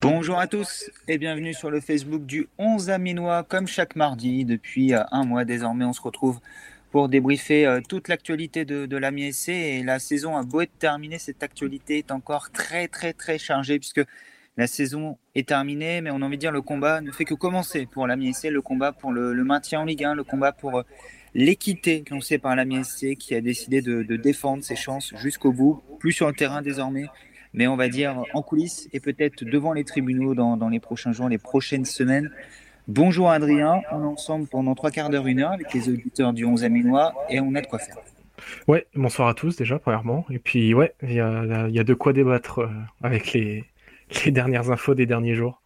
Bonjour à tous et bienvenue sur le Facebook du 11 Aminois. Comme chaque mardi, depuis euh, un mois désormais, on se retrouve pour débriefer euh, toute l'actualité de, de la MSC. Et la saison a beau être terminée, cette actualité est encore très très très chargée puisque la saison est terminée, mais on a envie de dire le combat ne fait que commencer pour la MSC, le combat pour le, maintien en Ligue 1, le combat pour euh, l'équité lancée par la MSC qui a décidé de, défendre ses chances jusqu'au bout, plus sur le terrain désormais, mais on va dire en coulisses et peut-être devant les tribunaux dans, les prochains jours, les prochaines semaines. Bonjour Adrien, on est ensemble pendant trois quarts d'heure, une heure avec les auditeurs du 11 Aminois et on a de quoi faire. Ouais, bonsoir à tous déjà, premièrement. Et puis, ouais, il y a, de quoi débattre euh, avec les dernières infos des derniers jours.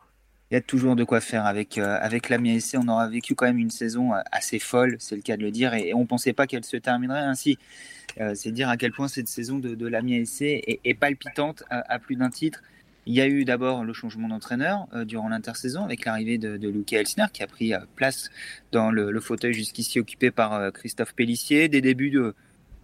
Il y a toujours de quoi faire avec, euh, avec la. On aura vécu quand même une saison euh, assez folle, c'est le cas de le dire, et, on ne pensait pas qu'elle se terminerait ainsi. Euh, c'est dire à quel point cette saison de, de la MSC est, est, palpitante à, plus d'un titre. Il y a eu d'abord le changement d'entraîneur durant l'intersaison avec l'arrivée de, de Luke Elsner qui a pris place dans le, le fauteuil jusqu'ici occupé par Christophe Pellissier. Des débuts de,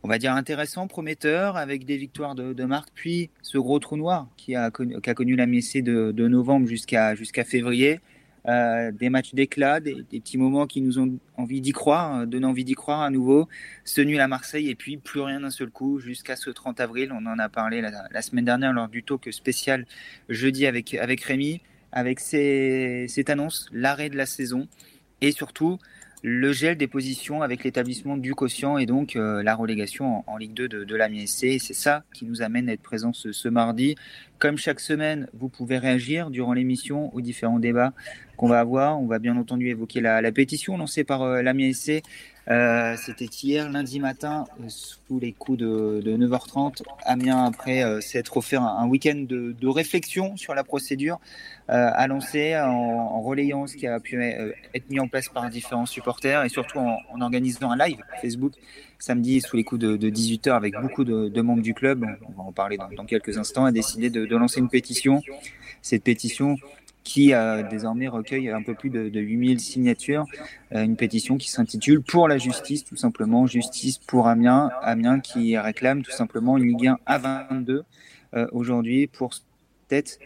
on va dire intéressant, prometteur, avec des victoires de, de marque, puis ce gros trou noir qui a connu, la MSC de, novembre jusqu'à février. Euh, des matchs d'éclat, des, petits moments qui nous ont envie d'y croire, euh, donnent envie d'y croire à nouveau. Ce nul à Marseille et puis plus rien d'un seul coup jusqu'à ce 30 avril. On en a parlé la, semaine dernière lors du talk spécial jeudi avec, avec Rémi, avec cette annonce, l'arrêt de la saison et surtout le gel des positions avec l'établissement du quotient et donc euh, la relégation en, Ligue 2 de, de la. C'est ça qui nous amène à être présents ce, mardi. Comme chaque semaine, vous pouvez réagir durant l'émission aux différents débats qu'on va avoir. On va bien entendu évoquer la, pétition lancée par euh, la euh, C'était hier, lundi matin, euh, sous les coups de, de 9h30. Amiens, après euh, s'être offert un, week-end de, réflexion sur la procédure, euh, a lancé en, en, relayant ce qui a pu euh, être mis en place par différents supporters et surtout en, organisant un live Facebook samedi sous les coups de, de 18h avec beaucoup de, membres du club. On va en parler dans, dans quelques instants. A décidé de lancer une pétition. Cette pétition qui euh, désormais recueille un peu plus de, de 8000 signatures, euh, une pétition qui s'intitule Pour la justice, tout simplement, justice pour Amiens, Amiens qui réclame tout simplement une Ligue 1 à 22 euh, aujourd'hui pour tête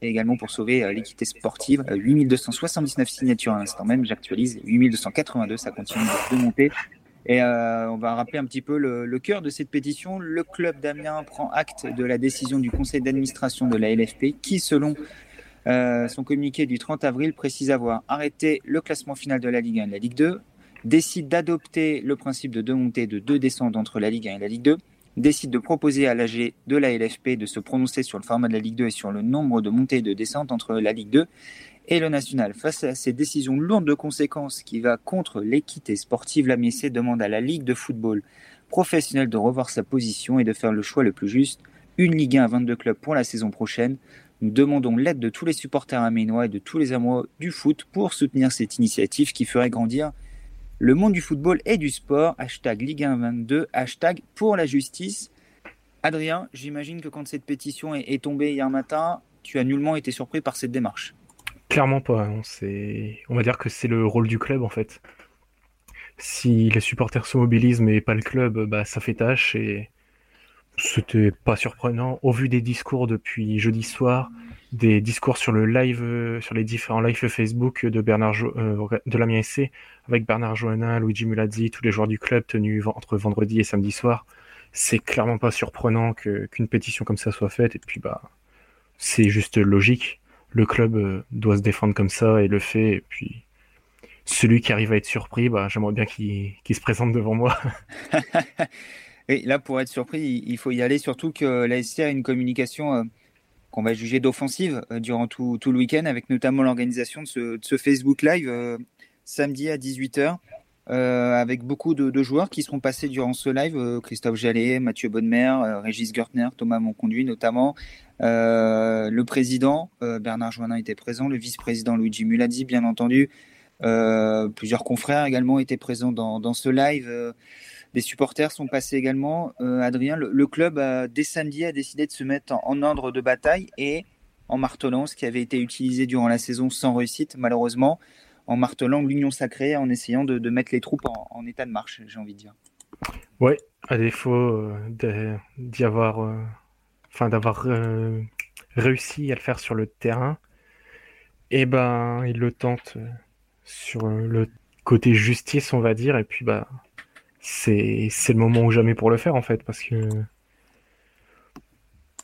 et également pour sauver euh, l'équité sportive. 8279 signatures à l'instant même, j'actualise, 8282, ça continue de monter. Et on va rappeler un petit peu le, le cœur de cette pétition. Le club d'Amiens prend acte de la décision du conseil d'administration de la LFP qui, selon euh, son communiqué du 30 avril précise avoir arrêté le classement final de la Ligue 1 et de la Ligue 2, décide d'adopter le principe de deux montées de deux descentes entre la Ligue 1 et la Ligue 2, décide de proposer à l'AG de la LFP de se prononcer sur le format de la Ligue 2 et sur le nombre de montées et de descentes entre la Ligue 2 et le national. Face à ces décisions lourdes de conséquences qui va contre l'équité sportive, la MSC demande à la Ligue de football professionnelle de revoir sa position et de faire le choix le plus juste, une Ligue 1 à 22 clubs pour la saison prochaine, nous demandons l'aide de tous les supporters aménois et de tous les amoureux du foot pour soutenir cette initiative qui ferait grandir le monde du football et du sport. Hashtag Ligue 1 22, hashtag pour la justice. Adrien, j'imagine que quand cette pétition est, tombée hier matin, tu as nullement été surpris par cette démarche. Clairement pas. On, on va dire que c'est le rôle du club en fait. Si les supporters se mobilisent mais pas le club, bah, ça fait tâche et c'était pas surprenant au vu des discours depuis jeudi soir, des discours sur le live, euh, sur les différents lives Facebook de Bernard jo euh, de avec Bernard Johanna, Luigi Mulazzi, tous les joueurs du club tenus entre vendredi et samedi soir. C'est clairement pas surprenant qu'une pétition comme ça soit faite et puis bah c'est juste logique. Le club euh, doit se défendre comme ça et le fait et puis celui qui arrive à être surpris, bah j'aimerais bien qu'il qu se présente devant moi. Là, pour être surpris, il faut y aller, surtout que la SC a une communication euh, qu'on va juger d'offensive euh, durant tout, tout, le week-end, avec notamment l'organisation de, ce, Facebook Live euh, samedi à 18h, euh, avec beaucoup de, joueurs qui seront passés durant ce live, Christophe Jallet, Mathieu Bonnemer, Régis Gertner, Thomas Monconduit notamment, le président, Bernard Joannin était présent, le vice-président Luigi Mulazzi, bien entendu, plusieurs confrères également étaient présents dans, dans ce live. Des supporters sont passés également. Euh, Adrien, le, club, dès samedi, a décidé de se mettre en, ordre de bataille et en martelant ce qui avait été utilisé durant la saison sans réussite, malheureusement. en martelant l'union sacrée, en essayant de, mettre les troupes en, état de marche, j'ai envie de dire. Ouais, à défaut d'y avoir, enfin d'avoir réussi à le faire sur le terrain, et eh ben il le tente sur le côté justice, on va dire, et puis bah c'est le moment ou jamais pour le faire en fait, parce que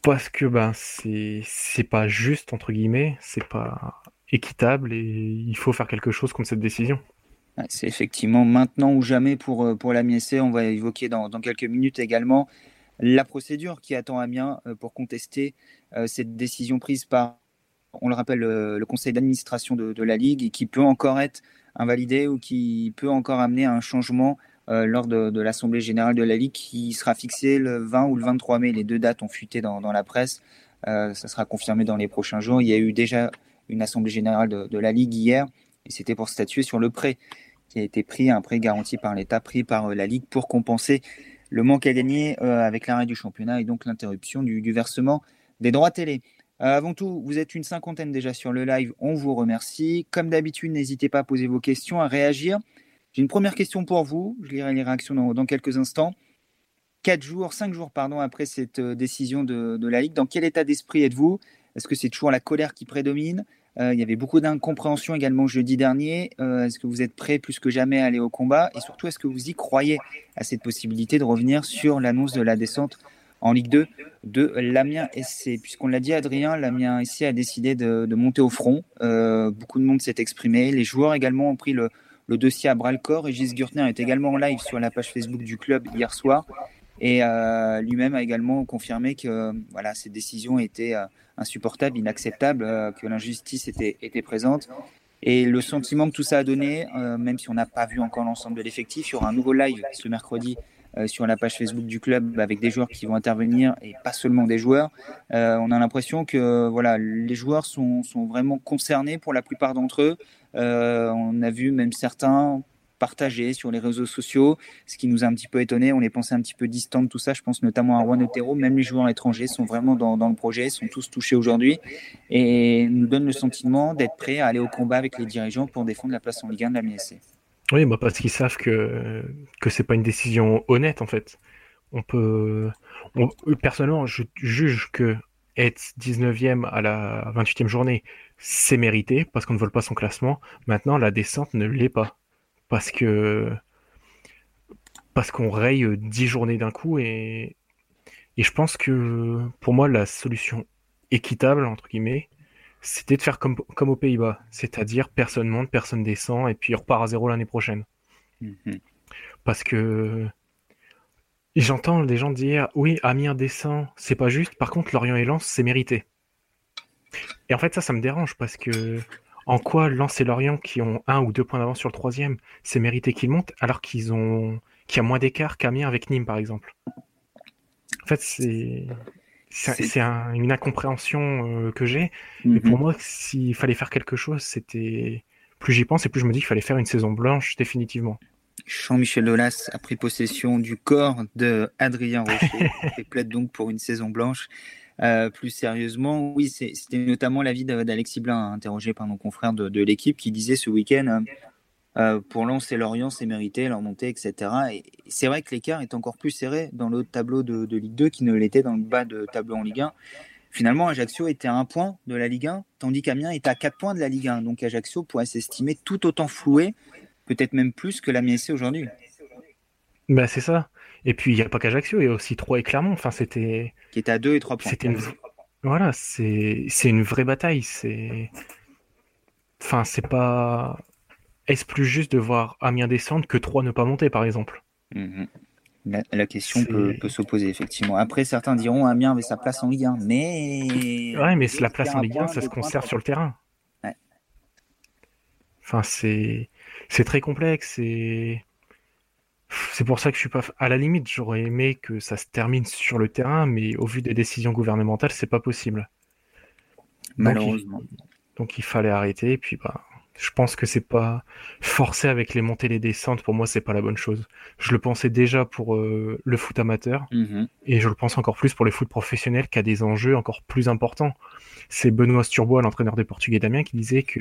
parce que ben c'est pas juste entre guillemets, c'est pas équitable et il faut faire quelque chose contre cette décision. C'est effectivement maintenant ou jamais pour, euh, pour la MSC. On va évoquer dans, dans, quelques minutes également la procédure qui attend Amiens euh, pour contester euh, cette décision prise par, on le rappelle, le, conseil d'administration de, de, la Ligue et qui peut encore être invalidée ou qui peut encore amener à un changement lors de, l'Assemblée générale de la Ligue qui sera fixée le 20 ou le 23 mai. Les deux dates ont fuité dans, la presse. Euh, ça sera confirmé dans les prochains jours. Il y a eu déjà une Assemblée générale de, la Ligue hier et c'était pour statuer sur le prêt qui a été pris, un prêt garanti par l'État, pris par euh, la Ligue pour compenser le manque à gagner avec l'arrêt du championnat et donc l'interruption du, versement des droits télé. avant tout, vous êtes une cinquantaine déjà sur le live, on vous remercie. Comme d'habitude, n'hésitez pas à poser vos questions, à réagir. Une première question pour vous. Je lirai les réactions dans, quelques instants. Quatre jours, cinq jours pardon, après cette euh, décision de, la Ligue, dans quel état d'esprit êtes-vous? Est-ce que c'est toujours la colère qui prédomine? Euh, Il y avait beaucoup d'incompréhension également jeudi dernier. Euh, est-ce que vous êtes prêt plus que jamais à aller au combat? Et surtout, est-ce que vous y croyez à cette possibilité de revenir sur l'annonce de la descente en Ligue 2 de l'Amiens SC Puisqu'on l'a dit, Adrien, l'Amiens SC a décidé de monter au front. beaucoup de monde s'est exprimé. Les joueurs également ont pris le, le dossier à bras le corps. Gis Gurtner est également en live sur la page Facebook du club hier soir et euh, lui-même a également confirmé que voilà, ces décisions étaient euh, insupportables, inacceptables, euh, que l'injustice était, était présente. Et le sentiment que tout ça a donné, même si on n'a pas vu encore l'ensemble de l'effectif, il y aura un nouveau live ce mercredi sur la page Facebook du club avec des joueurs qui vont intervenir et pas seulement des joueurs. on a l'impression que voilà, les joueurs sont, sont, vraiment concernés pour la plupart d'entre eux. Euh, on a vu même certains partager sur les réseaux sociaux, ce qui nous a un petit peu étonné. On les pensait un petit peu distants de tout ça. Je pense notamment à Juan Otero. Même les joueurs étrangers sont vraiment dans, le projet, sont tous touchés aujourd'hui et nous donnent le sentiment d'être prêts à aller au combat avec les dirigeants pour défendre la place en Ligue 1 de la MSC. Oui, bah parce qu'ils savent que que c'est pas une décision honnête en fait. On peut, personnellement, je juge que être 19e à la 28e journée, c'est mérité parce qu'on ne vole pas son classement. Maintenant, la descente ne l'est pas parce que parce qu'on raye 10 journées d'un coup et et je pense que pour moi la solution équitable entre guillemets, c'était de faire comme, comme aux Pays-Bas, c'est-à-dire personne monte, personne descend et puis on repart à zéro l'année prochaine. Mhm. Parce que j'entends des gens dire oui, Amiens descend, c'est pas juste. Par contre, Lorient et Lens, c'est mérité. Et en fait, ça, ça me dérange parce que en quoi Lens et Lorient, qui ont un ou deux points d'avance sur le troisième, c'est mérité qu'ils montent alors qu'ils ont qu'il y a moins d'écart qu'Amiens avec Nîmes, par exemple? En fait, c'est c'est une incompréhension euh, que j'ai. Mais pour mhm. moi, s'il fallait faire quelque chose, c'était plus j'y pense et plus je me dis qu'il fallait faire une saison blanche définitivement. Jean-Michel Lolas a pris possession du corps de Adrien Rocher et plaide donc pour une saison blanche. Euh, plus sérieusement, oui, c'était notamment l'avis d'Alexis Blin, interrogé par nos confrères de, l'équipe, qui disait ce week-end euh, pour Lens et Lorient, c'est mérité, leur montée, etc. Et c'est vrai que l'écart est encore plus serré dans le tableau de, Ligue 2 qu'il ne l'était dans le bas de tableau en Ligue 1. Finalement, Ajaccio était à un point de la Ligue 1, tandis qu'Amiens est à quatre points de la Ligue 1. Donc Ajaccio pourrait s'estimer tout autant floué, peut-être même plus que l'Amiens aujourd'hui. Bah c'est ça. Et puis, il n'y a pas qu'Ajaccio, il y a aussi Troyes et Clermont. Enfin, c'était. Qui était à 2 et 3 points. C'était une... Voilà, c'est une vraie bataille. C'est. Enfin, c'est pas. Est-ce plus juste de voir Amiens descendre que 3 ne pas monter, par exemple mhm. la, question peut, peut s'opposer, effectivement. Après, certains diront Amiens avait sa place en Ligue 1, mais. Ouais, mais la place en Ligue 1, ça se conserve sur le terrain. Ouais. Enfin, c'est. C'est très complexe et c'est pour ça que je suis pas. À la limite, j'aurais aimé que ça se termine sur le terrain, mais au vu des décisions gouvernementales, c'est pas possible. Malheureusement. Donc il, fallait arrêter. Et puis bah, je pense que c'est pas forcer avec les montées et les descentes. Pour moi, c'est pas la bonne chose. Je le pensais déjà pour euh, le foot amateur, mhm. et je le pense encore plus pour les foot professionnels, qui a des enjeux encore plus importants. C'est Benoît Sturbois, l'entraîneur des Portugais d'Amiens, qui disait que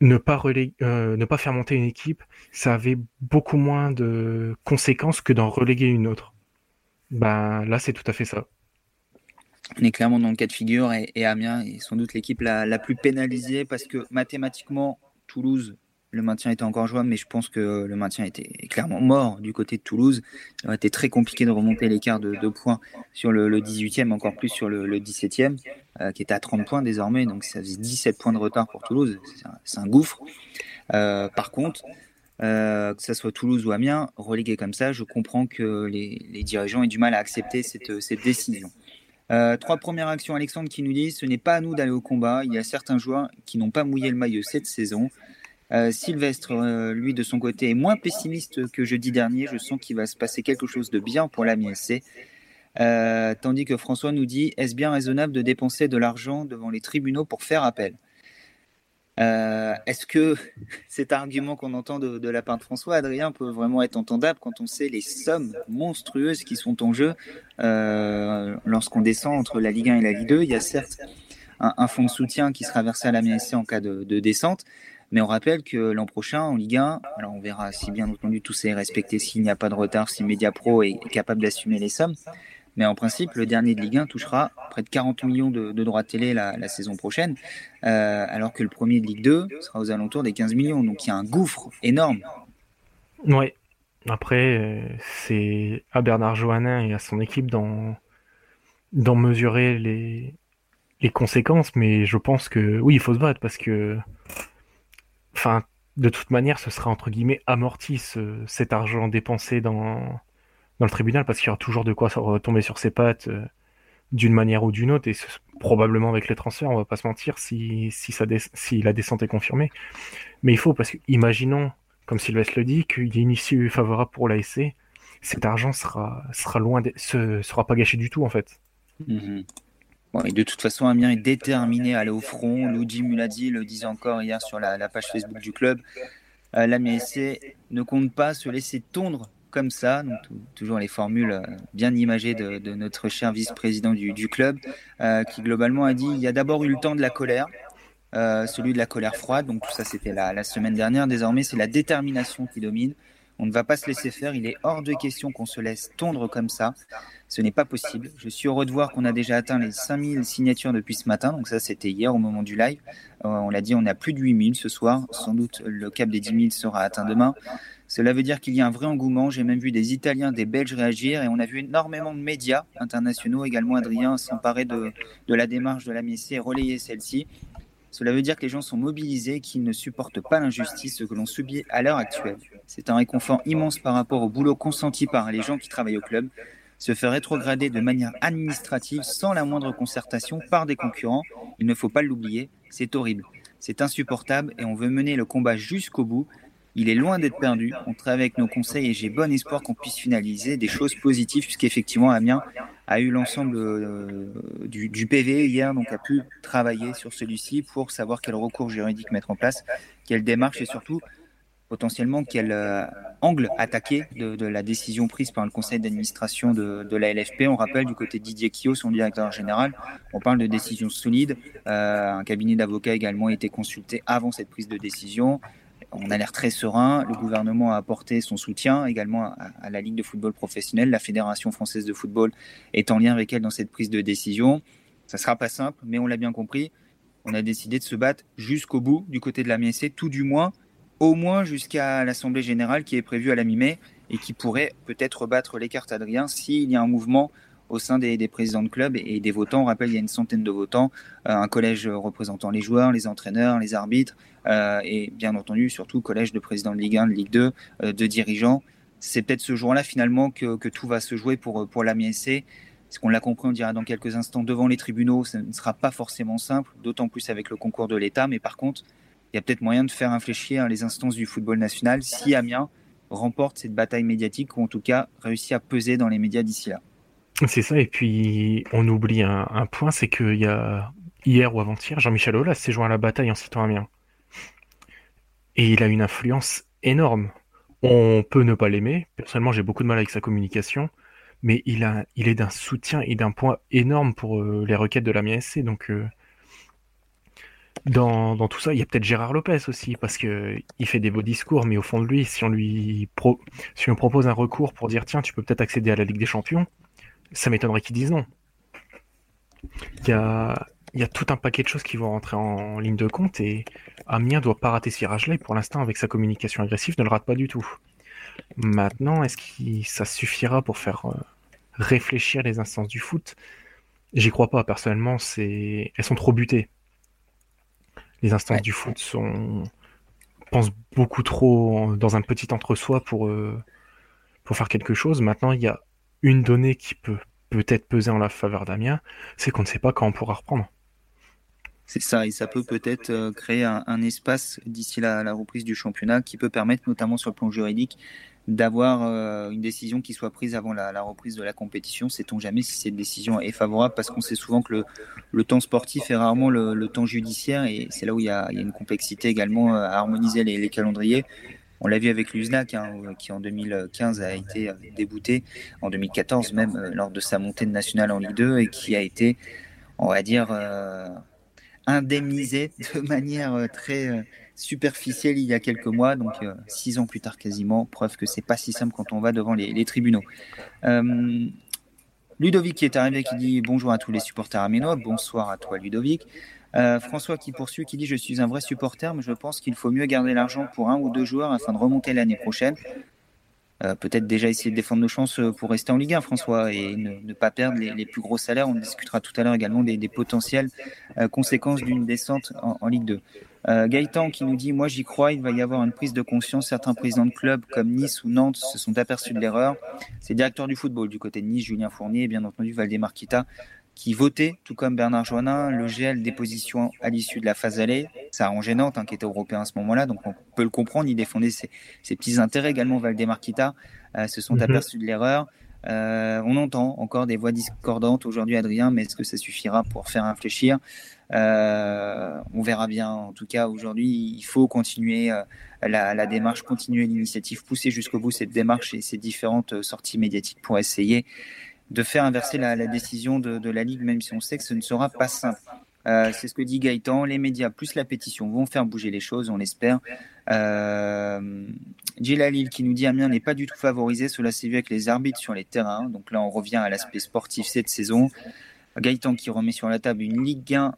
ne pas, euh, ne pas faire monter une équipe, ça avait beaucoup moins de conséquences que d'en reléguer une autre. Ben, là, c'est tout à fait ça. On est clairement dans le cas de figure et, Amiens est sans doute l'équipe la, plus pénalisée parce que mathématiquement, Toulouse le maintien était encore jouable, mais je pense que le maintien était clairement mort du côté de Toulouse. Ça aurait été très compliqué de remonter l'écart de deux points sur le, 18e, encore plus sur le, 17e, euh, qui était à 30 points désormais. Donc ça faisait 17 points de retard pour Toulouse. C'est un, gouffre. Euh, par contre, euh, que ce soit Toulouse ou Amiens, relégué comme ça, je comprends que les, dirigeants aient du mal à accepter cette, décision. Trois premières actions, Alexandre, qui nous dit ce n'est pas à nous d'aller au combat. Il y a certains joueurs qui n'ont pas mouillé le maillot cette saison. Euh, Sylvestre, euh, lui, de son côté, est moins pessimiste que jeudi dernier. Je sens qu'il va se passer quelque chose de bien pour la MSC. Euh, tandis que François nous dit Est-ce bien raisonnable de dépenser de l'argent devant les tribunaux pour faire appel? Est-ce que cet argument qu'on entend de, la part de François Adrien peut vraiment être entendable quand on sait les sommes monstrueuses qui sont en jeu lorsqu'on descend entre la Ligue 1 et la Ligue 2 Il y a certes un, fonds de soutien qui sera versé à la MSC en cas de descente, mais on rappelle que l'an prochain, en Ligue 1, alors on verra si bien entendu tout est respecté, s'il n'y a pas de retard, si Mediapro est capable d'assumer les sommes. Mais en principe, le dernier de Ligue 1 touchera près de 40 millions de, droits télé la, saison prochaine, euh, alors que le premier de Ligue 2 sera aux alentours des 15 millions. Donc il y a un gouffre énorme. Oui. Après, euh, c'est à Bernard Johannin et à son équipe d'en mesurer les, les conséquences, mais je pense que oui, il faut se battre parce que enfin, de toute manière, ce sera entre guillemets amorti cet argent dépensé dans, dans le tribunal parce qu'il y aura toujours de quoi retomber sur ses pattes euh, d'une manière ou d'une autre et probablement avec les transferts, on va pas se mentir, si, si, ça si la descente est confirmée. Mais il faut, parce que imaginons, comme Sylvestre le dit, qu'il y ait une issue favorable pour l'ASC, cet argent sera, sera loin, de, sera pas gâché du tout en fait. Mm-hmm de toute façon, Amiens est déterminé à aller au front. Luigi Muladi le disait encore hier sur la, page Facebook du club. Euh, L'Amiens ne compte pas se laisser tondre comme ça. Toujours les formules euh, bien imagées de, notre cher vice-président du, club, euh, qui globalement a dit il y a d'abord eu le temps de la colère. celui de la colère froide, donc tout ça c'était la semaine dernière. Désormais, c'est la détermination qui domine. On ne va pas se laisser faire. Il est hors de question qu'on se laisse tondre comme ça. Ce n'est pas possible. Je suis heureux de voir qu'on a déjà atteint les 5000 signatures depuis ce matin. Donc ça, c'était hier au moment du live. Euh, on l'a dit, on a plus de 8000 ce soir. Sans doute, le cap des 10 000 sera atteint demain. Cela veut dire qu'il y a un vrai engouement. J'ai même vu des Italiens, des Belges réagir et on a vu énormément de médias internationaux également, Adrien, s'emparer de, la démarche de la MSC et relayer celle-ci. Cela veut dire que les gens sont mobilisés, qu'ils ne supportent pas l'injustice que l'on subit à l'heure actuelle. C'est un réconfort immense par rapport au boulot consenti par les gens qui travaillent au club. Se faire rétrograder de manière administrative sans la moindre concertation par des concurrents, il ne faut pas l'oublier, c'est horrible. C'est insupportable et on veut mener le combat jusqu'au bout. Il est loin d'être perdu. On travaille avec nos conseils et j'ai bon espoir qu'on puisse finaliser des choses positives, puisqu'effectivement, Amiens a eu l'ensemble euh, du, PV hier, donc a pu travailler sur celui-ci pour savoir quel recours juridique mettre en place, quelle démarche et surtout potentiellement quel euh, angle attaquer de, la décision prise par le conseil d'administration de, la LFP. On rappelle du côté Didier Kio, son directeur général, on parle de décision solide. Euh, un cabinet d'avocats également a été consulté avant cette prise de décision on a l'air très serein. Le gouvernement a apporté son soutien également à, la Ligue de football professionnel. La Fédération française de football est en lien avec elle dans cette prise de décision. Ça ne sera pas simple, mais on l'a bien compris. On a décidé de se battre jusqu'au bout du côté de la MSC, tout du moins, au moins jusqu'à l'Assemblée générale qui est prévue à la mi-mai et qui pourrait peut-être rebattre les cartes Adrien s'il y a un mouvement au sein des, présidents de club et, des votants. On rappelle, il y a une centaine de votants, euh, un collège représentant les joueurs, les entraîneurs, les arbitres, euh, et bien entendu, surtout, collège de présidents de Ligue 1, de Ligue 2, euh, de dirigeants. C'est peut-être ce jour-là, finalement, que, tout va se jouer pour, pour l'AMISC. Ce qu'on l'a compris, on dira dans quelques instants, devant les tribunaux, ça ne sera pas forcément simple, d'autant plus avec le concours de l'État. Mais par contre, il y a peut-être moyen de faire infléchir les instances du football national si Amiens remporte cette bataille médiatique ou en tout cas réussit à peser dans les médias d'ici là. C'est ça, et puis on oublie un, point, c'est qu'il y a hier ou avant-hier, Jean-Michel Aulas s'est joint à la bataille en citant Amiens. Et il a une influence énorme. On peut ne pas l'aimer, personnellement j'ai beaucoup de mal avec sa communication, mais il, est d'un soutien et d'un point énorme pour euh, les requêtes de l'Amiens SC, donc euh, dans, tout ça, il y a peut-être Gérard Lopez aussi, parce que il fait des beaux discours, mais au fond de lui, si on lui, si on propose un recours pour dire tiens, tu peux peut-être accéder à la Ligue des Champions, ça m'étonnerait qu'il dise non. Il y a, il y a tout un paquet de choses qui vont rentrer en, ligne de compte et Amiens doit pas rater ce virage-là et pour l'instant, avec sa communication agressive, ne le rate pas du tout. Maintenant, est-ce que ça suffira pour faire euh, réfléchir les instances du foot? J'y crois pas, personnellement, c'est elles sont trop butées. Les instances du foot sont pensent beaucoup trop dans un petit entre-soi pour, euh, pour faire quelque chose. Maintenant, il y a une donnée qui peut peut-être peser en la faveur d'Amiens, c'est qu'on ne sait pas quand on pourra reprendre. C'est ça, et ça peut peut-être euh, créer un, espace d'ici la, la, reprise du championnat qui peut permettre, notamment sur le plan juridique, d'avoir euh, une décision qui soit prise avant la, reprise de la compétition. Sait-on jamais si cette décision est favorable? Parce qu'on sait souvent que le, temps sportif est rarement le, temps judiciaire, et c'est là où il y, a, une complexité également à harmoniser les, calendriers. On l'a vu avec l'USNAC, hein, qui en 2015 a été débouté, en 2014 même, euh, lors de sa montée de nationale en Ligue 2, et qui a été, on va dire, indemnisé de manière euh, très euh, superficielle il y a quelques mois, donc euh, six ans plus tard quasiment, preuve que c'est pas si simple quand on va devant les, tribunaux. Ludovic qui est arrivé qui dit bonjour à tous les supporters aménois, bonsoir à toi Ludovic. François qui poursuit qui dit je suis un vrai supporter mais je pense qu'il faut mieux garder l'argent pour un ou deux joueurs afin de remonter l'année prochaine. Euh, peut-être déjà essayer de défendre nos chances euh, pour rester en Ligue 1, François, et ne, pas perdre les, plus gros salaires. On discutera tout à l'heure également des, potentielles euh, conséquences d'une descente en, Ligue 2. Gaëtan qui nous dit Moi j'y crois, il va y avoir une prise de conscience. Certains présidents de clubs comme Nice ou Nantes se sont aperçus de l'erreur. C'est directeur du football du côté de Nice, Julien Fournier, et bien entendu Valdemar Kita, qui votait, tout comme Bernard Joannin, le gel des positions à l'issue de la phase allée. Ça arrangeait Nantes, hein, qui était européen à ce moment-là, donc on peut le comprendre. Il défendait ses, petits intérêts également. Valdemar Kita euh, se sont mhm. aperçus de l'erreur. Euh, on entend encore des voix discordantes aujourd'hui, Adrien, mais est-ce que ça suffira pour faire réfléchir? Euh, On verra bien. En tout cas, aujourd'hui, il faut continuer la, la, démarche, continuer l'initiative, pousser jusqu'au bout cette démarche et ces différentes sorties médiatiques pour essayer de faire inverser la, décision de, la Ligue, même si on sait que ce ne sera pas simple. Euh, c'est ce que dit Gaëtan. Les médias plus la pétition vont faire bouger les choses, on l'espère. Euh, qui nous dit Amiens n'est pas du tout favorisé. Cela s'est vu avec les arbitres sur les terrains. Donc là, on revient à l'aspect sportif cette saison. Gaëtan qui remet sur la table une Ligue 1,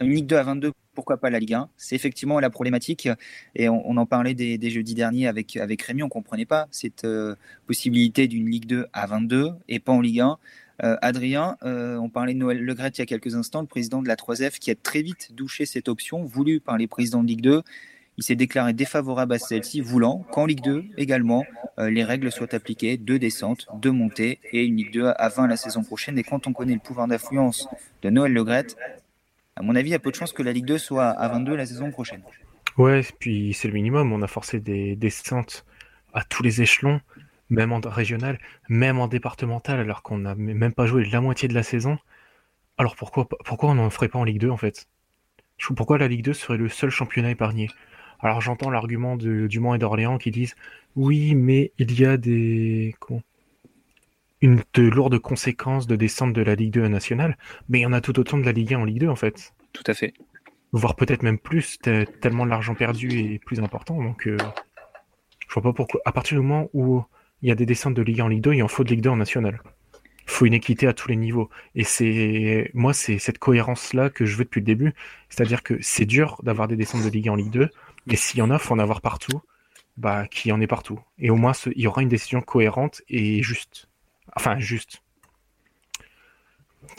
une Ligue 2 à 22 pourquoi pas la Ligue 1 C'est effectivement la problématique, et on, en parlait des, jeudis derniers avec, Rémi, on ne comprenait pas cette euh, possibilité d'une Ligue 2 à 22 et pas en Ligue 1. Euh, Adrien, euh, on parlait de Noël Legret il y a quelques instants, le président de la 3F, qui a très vite douché cette option voulue par les présidents de Ligue 2. Il s'est déclaré défavorable à celle-ci, voulant qu'en Ligue 2 également, les règles soient appliquées, deux descentes, deux montées et une Ligue 2 à 20 la saison prochaine. Et quand on connaît le pouvoir d'influence de Noël Legret, à mon avis, il y a peu de chances que la Ligue 2 soit à 22 la saison prochaine. Ouais, puis c'est le minimum. On a forcé des descentes à tous les échelons, même en régional, même en départemental, alors qu'on n'a même pas joué la moitié de la saison. Alors pourquoi, pourquoi on n'en ferait pas en Ligue 2 en fait? Pourquoi la Ligue 2 serait le seul championnat épargné? Alors j'entends l'argument du Mans et d'Orléans qui disent oui, mais il y a des une de lourdes conséquences de descente de la Ligue 2 nationale, mais il y en a tout autant de la Ligue 1 en Ligue 2 en fait. Tout à fait. Voire peut-être même plus, tellement l'argent perdu est plus important. Donc euh, je vois pas pourquoi. À partir du moment où il y a des descentes de Ligue 1 en Ligue 2, il en faut de Ligue 2 en nationale. Il faut une équité à tous les niveaux. Et c'est moi, c'est cette cohérence-là que je veux depuis le début. C'est-à-dire que c'est dur d'avoir des descentes de Ligue 1 en Ligue 2, mais s'il y en a, faut en avoir partout. Bah, qu'il y en ait partout. Et au moins, il y aura une décision cohérente et juste. Enfin, juste.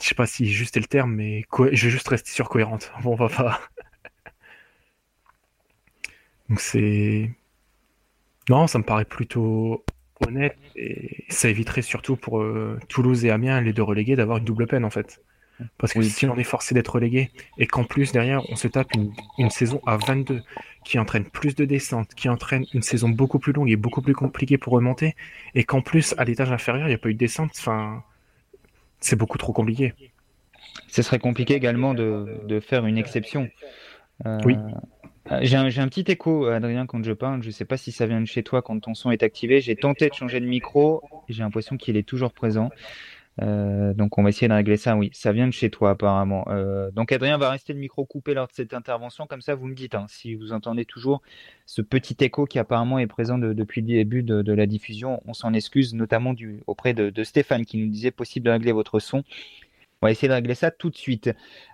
Je sais pas si juste est le terme, mais je vais juste rester sur cohérente. Bon, on va pas. Donc c'est. Non, ça me paraît plutôt honnête et ça éviterait surtout pour euh, Toulouse et Amiens, les deux relégués, d'avoir une double peine en fait. Parce que si on est forcé d'être relégué et qu'en plus derrière on se tape une, une, saison à 22 qui entraîne plus de descentes, qui entraîne une saison beaucoup plus longue et beaucoup plus compliquée pour remonter, et qu'en plus à l'étage inférieur il n'y a pas eu de descente, enfin c'est beaucoup trop compliqué. Ce serait compliqué également de, de faire une exception. Euh, oui. J'ai un, un, petit écho, Adrien, quand je parle. Je ne sais pas si ça vient de chez toi quand ton son est activé. J'ai tenté de changer de micro et j'ai l'impression qu'il est toujours présent. Euh, donc on va essayer de régler ça. Oui, ça vient de chez toi apparemment. Euh, donc Adrien va rester le micro coupé lors de cette intervention. Comme ça, vous me dites hein, si vous entendez toujours ce petit écho qui apparemment est présent depuis le début de, la diffusion. On s'en excuse, notamment du, auprès de, Stéphane qui nous disait possible de régler votre son. On va essayer de régler ça tout de suite.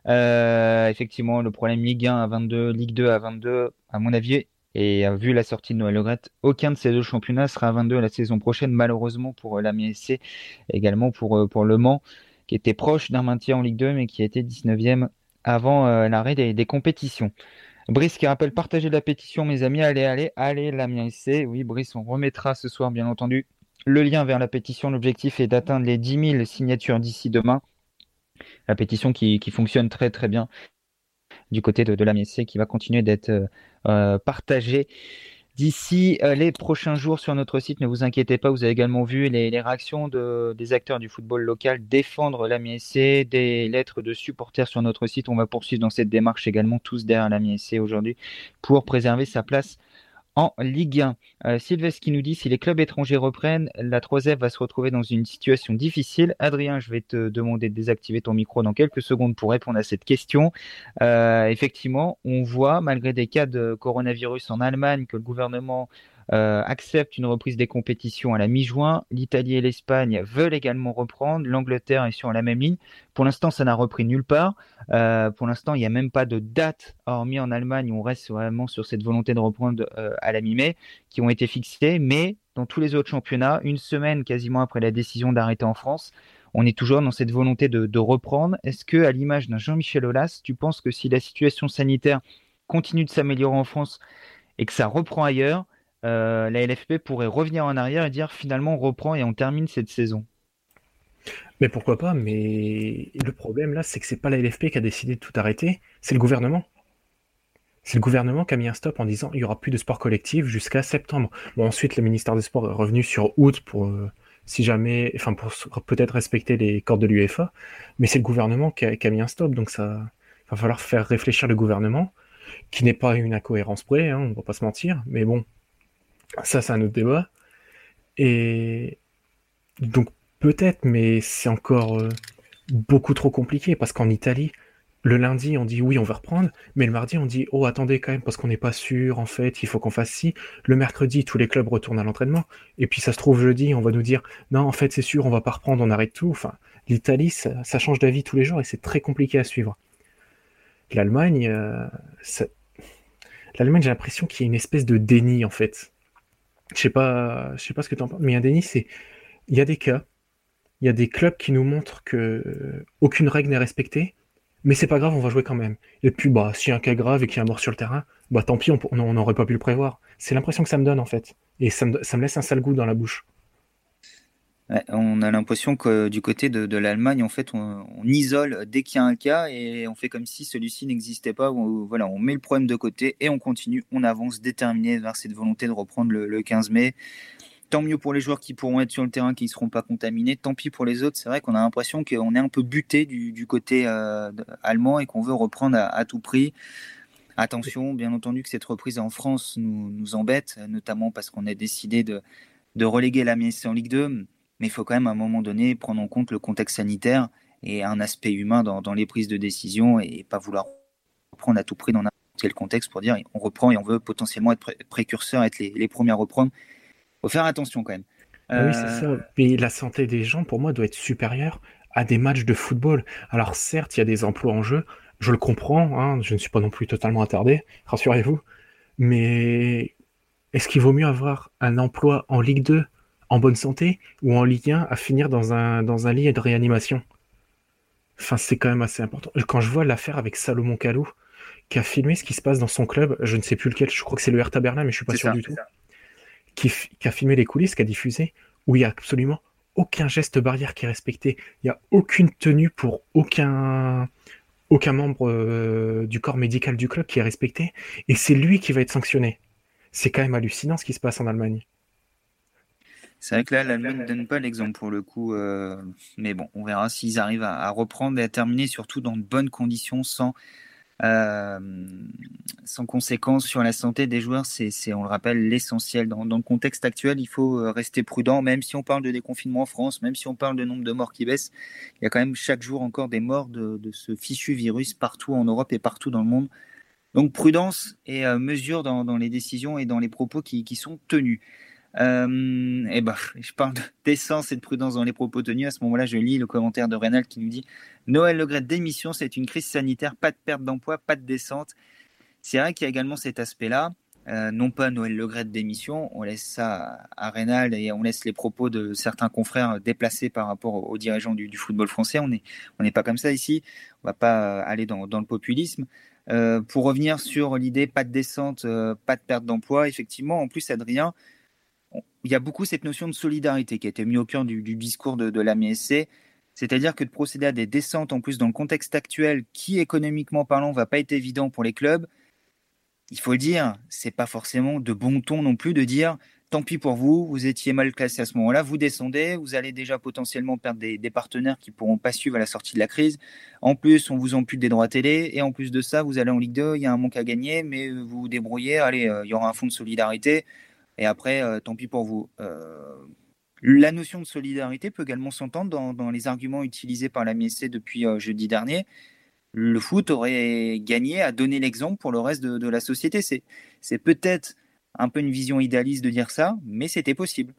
Euh, effectivement, le problème Ligue 1 à 22, Ligue 2 à 22, à mon avis, et vu la sortie de Noël Le aucun de ces deux championnats sera à 22 la saison prochaine, malheureusement pour euh, la MSC, également pour, euh, pour Le Mans, qui était proche d'un maintien en Ligue 2, mais qui était 19e avant euh, l'arrêt des, compétitions. Brice qui rappelle, partagez la pétition, mes amis, allez, allez, allez, la MSC. Oui, Brice, on remettra ce soir, bien entendu, le lien vers la pétition. L'objectif est d'atteindre les 10 000 signatures d'ici demain. La pétition qui fonctionne très très bien du côté de, de la qui va continuer d'être euh, euh, partagé d'ici euh, les prochains jours sur notre site. Ne vous inquiétez pas, vous avez également vu les, réactions de, des acteurs du football local défendre la des lettres de supporters sur notre site. On va poursuivre dans cette démarche également tous derrière la aujourd'hui pour préserver sa place en Ligue 1. Euh, Sylvestre qui nous dit si les clubs étrangers reprennent, la 3F va se retrouver dans une situation difficile. Adrien, je vais te demander de désactiver ton micro dans quelques secondes pour répondre à cette question. Euh, effectivement, on voit, malgré des cas de coronavirus en Allemagne, que le gouvernement euh, accepte une reprise des compétitions à la mi-juin. L'Italie et l'Espagne veulent également reprendre. L'Angleterre est sur la même ligne. Pour l'instant, ça n'a repris nulle part. Euh, pour l'instant, il n'y a même pas de date, hormis en Allemagne, où on reste vraiment sur cette volonté de reprendre euh, à la mi-mai, qui ont été fixées. Mais dans tous les autres championnats, une semaine quasiment après la décision d'arrêter en France, on est toujours dans cette volonté de, reprendre. Est-ce que, à l'image d'un Jean-Michel Aulas, tu penses que si la situation sanitaire continue de s'améliorer en France et que ça reprend ailleurs, la LFP pourrait revenir en arrière et dire finalement on reprend et on termine cette saison. Mais pourquoi pas Mais le problème là, c'est que c'est pas la LFP qui a décidé de tout arrêter, c'est le gouvernement. C'est le gouvernement qui a mis un stop en disant il y aura plus de sport collectif jusqu'à septembre. Bon, ensuite, le ministère des Sports est revenu sur août pour, euh, si jamais, enfin, pour peut-être respecter les cordes de l'UEFA, mais c'est le gouvernement qui a, mis un stop, donc ça va falloir faire réfléchir le gouvernement, qui n'est pas une incohérence près, hein, on va pas se mentir, mais bon, ça, c'est un autre débat. Et donc peut-être, mais c'est encore euh, beaucoup trop compliqué parce qu'en Italie, le lundi, on dit oui, on va reprendre, mais le mardi, on dit oh, attendez quand même parce qu'on n'est pas sûr, en fait, il faut qu'on fasse ci. Le mercredi, tous les clubs retournent à l'entraînement. Et puis ça se trouve jeudi, on va nous dire non, en fait, c'est sûr, on va pas reprendre, on arrête tout. Enfin, l'Italie, ça, change d'avis tous les jours et c'est très compliqué à suivre. L'Allemagne, euh, l'Allemagne, j'ai l'impression qu'il y a une espèce de déni en fait. Je sais pas, sais pas ce que tu en penses, mais un déni, c'est il y a des cas, il y a des clubs qui nous montrent que euh, aucune règle n'est respectée, mais c'est pas grave, on va jouer quand même. Et puis bah s'il y a un cas grave et qu'il y a un mort sur le terrain, bah tant pis, on n'aurait pas pu le prévoir. C'est l'impression que ça me donne en fait, et ça me laisse un sale goût dans la bouche on a l'impression que du côté de, l'Allemagne, en fait, on, isole dès qu'il y a un cas et on fait comme si celui-ci n'existait pas. voilà, on met le problème de côté et on continue, on avance déterminé vers cette volonté de reprendre le, 15 mai. Tant mieux pour les joueurs qui pourront être sur le terrain, qui ne seront pas contaminés. Tant pis pour les autres. C'est vrai qu'on a l'impression qu'on est un peu buté du, côté euh, allemand et qu'on veut reprendre à, tout prix. Attention, bien entendu, que cette reprise en France nous, embête, notamment parce qu'on a décidé de, reléguer la MSC en Ligue 2 mais il faut quand même à un moment donné prendre en compte le contexte sanitaire et un aspect humain dans, les prises de décision et pas vouloir reprendre à tout prix dans n'importe quel contexte pour dire on reprend et on veut potentiellement être précurseur, être les, premiers à reprendre. Il faut faire attention quand même. Ah oui, c'est ça. Et la santé des gens, pour moi, doit être supérieure à des matchs de football. Alors certes, il y a des emplois en jeu, je le comprends, hein, je ne suis pas non plus totalement attardé, rassurez-vous, mais est-ce qu'il vaut mieux avoir un emploi en Ligue 2 en bonne santé ou en Ligue 1 à finir dans un, dans un lit de réanimation. Enfin, c'est quand même assez important. Quand je vois l'affaire avec Salomon Kalou, qui a filmé ce qui se passe dans son club, je ne sais plus lequel, je crois que c'est le Hertha Berlin, mais je suis pas sûr du tout, qui, a filmé les coulisses, qui a diffusé, où il y a absolument aucun geste barrière qui est respecté, il n'y a aucune tenue pour aucun, aucun membre euh, du corps médical du club qui est respecté, et c'est lui qui va être sanctionné. C'est quand même hallucinant ce qui se passe en Allemagne. C'est vrai que là, l'Allemagne ne donne pas l'exemple pour le coup. Euh, mais bon, on verra s'ils arrivent à, reprendre et à terminer surtout dans de bonnes conditions sans euh, sans conséquence sur la santé des joueurs, c'est, on le rappelle, l'essentiel. Dans, le contexte actuel, il faut euh, rester prudent, même si on parle de déconfinement en France, même si on parle de nombre de morts qui baissent, il y a quand même chaque jour encore des morts de, ce fichu virus partout en Europe et partout dans le monde. Donc prudence et euh, mesure dans, les décisions et dans les propos qui, sont tenus. Et ben, je parle d'essence et de prudence dans les propos tenus. À ce moment-là, je lis le commentaire de Reynald qui nous dit Noël Le démission, c'est une crise sanitaire, pas de perte d'emploi, pas de descente. C'est vrai qu'il y a également cet aspect-là. Euh, non pas Noël Le Gret démission, on laisse ça à Reynald et on laisse les propos de certains confrères déplacés par rapport aux dirigeants du, football français. On n'est on pas comme ça ici. On va pas aller dans, le populisme. Euh, pour revenir sur l'idée pas de descente, euh, pas de perte d'emploi, effectivement, en plus, Adrien, il y a beaucoup cette notion de solidarité qui a été mise au cœur du, discours de, de la MSC. C'est-à-dire que de procéder à des descentes en plus dans le contexte actuel qui, économiquement parlant, va pas être évident pour les clubs, il faut le dire, c'est pas forcément de bon ton non plus de dire tant pis pour vous, vous étiez mal classé à ce moment-là, vous descendez, vous allez déjà potentiellement perdre des, partenaires qui pourront pas suivre à la sortie de la crise. En plus, on vous ampute des droits télé, et en plus de ça, vous allez en Ligue 2, il y a un manque à gagner, mais vous vous débrouillez, allez, euh, il y aura un fonds de solidarité, et après, euh, tant pis pour vous. Euh, la notion de solidarité peut également s'entendre dans, les arguments utilisés par la MSC depuis euh, jeudi dernier. Le foot aurait gagné à donner l'exemple pour le reste de, la société. C'est peut-être un peu une vision idéaliste de dire ça, mais c'était possible.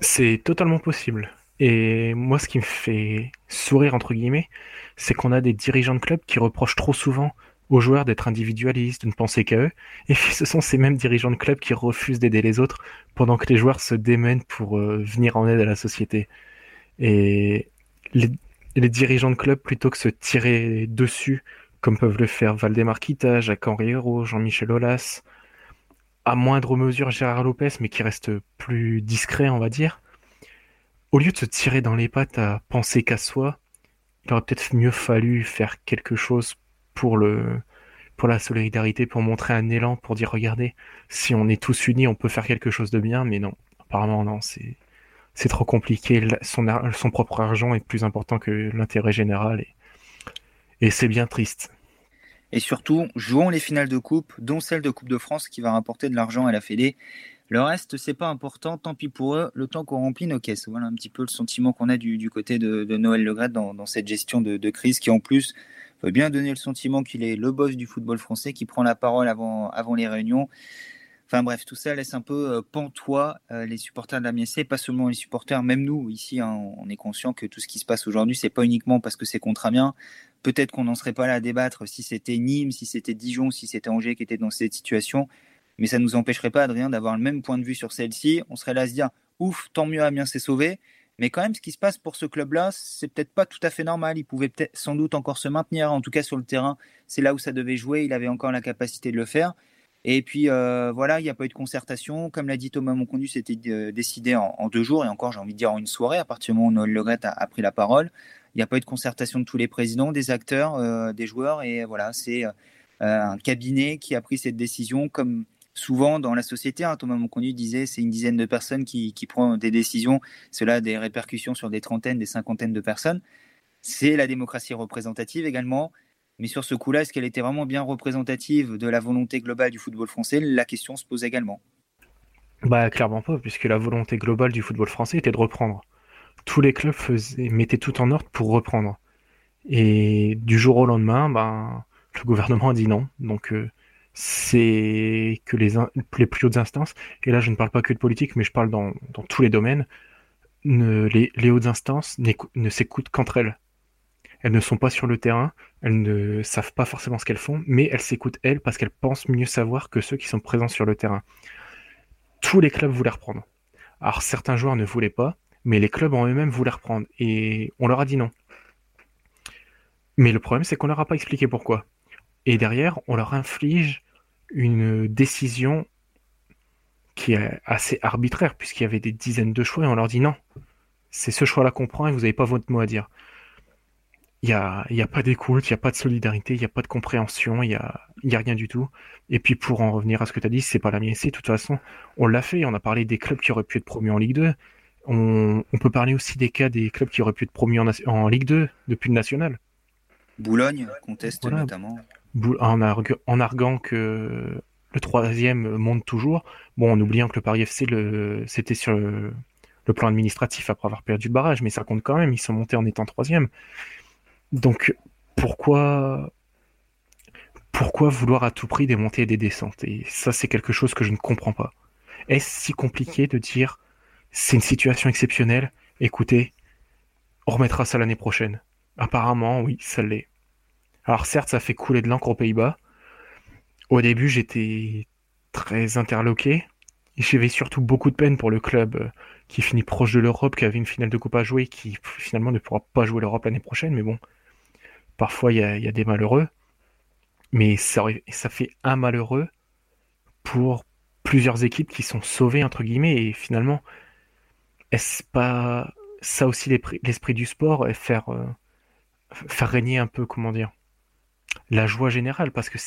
C'est totalement possible. Et moi, ce qui me fait sourire, entre guillemets, c'est qu'on a des dirigeants de clubs qui reprochent trop souvent aux joueurs d'être individualistes, de ne penser qu'à eux. Et ce sont ces mêmes dirigeants de club qui refusent d'aider les autres pendant que les joueurs se démènent pour euh, venir en aide à la société. Et les, dirigeants de club, plutôt que se tirer dessus, comme peuvent le faire Valdemar Kita, Jacques Henriero, Jean-Michel Aulas, à moindre mesure Gérard Lopez, mais qui reste plus discret, on va dire, au lieu de se tirer dans les pattes à penser qu'à soi, il aurait peut-être mieux fallu faire quelque chose pour le pour la solidarité, pour montrer un élan, pour dire regardez, si on est tous unis, on peut faire quelque chose de bien, mais non, apparemment non, c'est c'est trop compliqué. Son, son propre argent est plus important que l'intérêt général et, et c'est bien triste. Et surtout, jouons les finales de coupe, dont celle de Coupe de France qui va rapporter de l'argent à la Fédé. Le reste, c'est pas important, tant pis pour eux, le temps qu'on remplit nos caisses. Voilà un petit peu le sentiment qu'on a du, du, côté de, Noël Legret dans, dans cette gestion de, crise qui, en plus, veut bien donner le sentiment qu'il est le boss du football français, qui prend la parole avant, avant les réunions. Enfin bref, tout ça laisse un peu euh, pantois euh, les supporters de la MSC, pas seulement les supporters, même nous ici, hein, on est conscient que tout ce qui se passe aujourd'hui, c'est pas uniquement parce que c'est contre Amiens. Peut-être qu'on n'en serait pas là à débattre si c'était Nîmes, si c'était Dijon, si c'était Angers qui était dans cette situation, mais ça ne nous empêcherait pas, Adrien, d'avoir le même point de vue sur celle-ci. On serait là à se dire, ouf, tant mieux, Amiens s'est sauvé. Mais quand même, ce qui se passe pour ce club-là, c'est peut-être pas tout à fait normal. Il pouvait peut-être sans doute encore se maintenir, en tout cas sur le terrain. C'est là où ça devait jouer. Il avait encore la capacité de le faire. Et puis euh, voilà, il n'y a pas eu de concertation. Comme l'a dit Thomas Moncondu, c'était euh, décidé en, deux jours et encore, j'ai envie de dire en une soirée, à partir du moment où Noël Le a, a, pris la parole. Il n'y a pas eu de concertation de tous les présidents, des acteurs, euh, des joueurs. Et voilà, c'est un cabinet qui a pris cette décision comme souvent dans la société. Hein, Thomas Monconnu disait c'est une dizaine de personnes qui, qui prennent des décisions. Cela a des répercussions sur des trentaines, des cinquantaines de personnes. C'est la démocratie représentative également. Mais sur ce coup-là, est-ce qu'elle était vraiment bien représentative de la volonté globale du football français? La question se pose également. Bah clairement pas, puisque la volonté globale du football français était de reprendre. Tous les clubs faisaient, mettaient tout en ordre pour reprendre. Et du jour au lendemain, bah, le gouvernement a dit non. Donc euh, c'est que les, plus hautes instances, et là je ne parle pas que de politique, mais je parle dans, tous les domaines, ne, les, les, hautes instances ne s'écoutent qu'entre elles. Elles ne sont pas sur le terrain, elles ne savent pas forcément ce qu'elles font, mais elles s'écoutent elles parce qu'elles pensent mieux savoir que ceux qui sont présents sur le terrain. Tous les clubs voulaient reprendre. Alors certains joueurs ne voulaient pas, mais les clubs en eux-mêmes voulaient reprendre, et on leur a dit non. Mais le problème, c'est qu'on leur a pas expliqué pourquoi. Et derrière, on leur inflige une décision qui est assez arbitraire, puisqu'il y avait des dizaines de choix, et on leur dit non, c'est ce choix-là qu'on prend et vous n'avez pas votre mot à dire. Il n'y a, y a pas d'écoute, il n'y a pas de solidarité, il n'y a pas de compréhension, il n'y a, y a rien du tout. Et puis pour en revenir à ce que tu as dit, c'est pas la mienne, c'est de toute façon, on l'a fait, on a parlé des clubs qui auraient pu être promus en Ligue 2. On, peut parler aussi des cas des clubs qui auraient pu être promus en, en Ligue 2 depuis le national. Boulogne conteste notamment. En, arguant que le troisième monte toujours, bon, en oubliant que le Paris FC, c'était sur le, plan administratif après avoir perdu le barrage, mais ça compte quand même, ils sont montés en étant troisième. Donc, pourquoi, pourquoi vouloir à tout prix des montées et des descentes? Et ça, c'est quelque chose que je ne comprends pas. Est-ce si compliqué de dire c'est une situation exceptionnelle, écoutez, on remettra ça l'année prochaine Apparemment, oui, ça l'est. Alors certes, ça fait couler de l'encre aux Pays-Bas. Au début, j'étais très interloqué. J'avais surtout beaucoup de peine pour le club euh, qui finit proche de l'Europe, qui avait une finale de coupe à jouer, qui finalement ne pourra pas jouer l'Europe l'année prochaine. Mais bon, parfois il y, a, des malheureux. Mais ça, fait un malheureux pour plusieurs équipes qui sont sauvées, entre guillemets. Et finalement, est-ce pas ça aussi l'esprit du sport, faire, euh, faire régner un peu, comment dire, la joie générale, parce que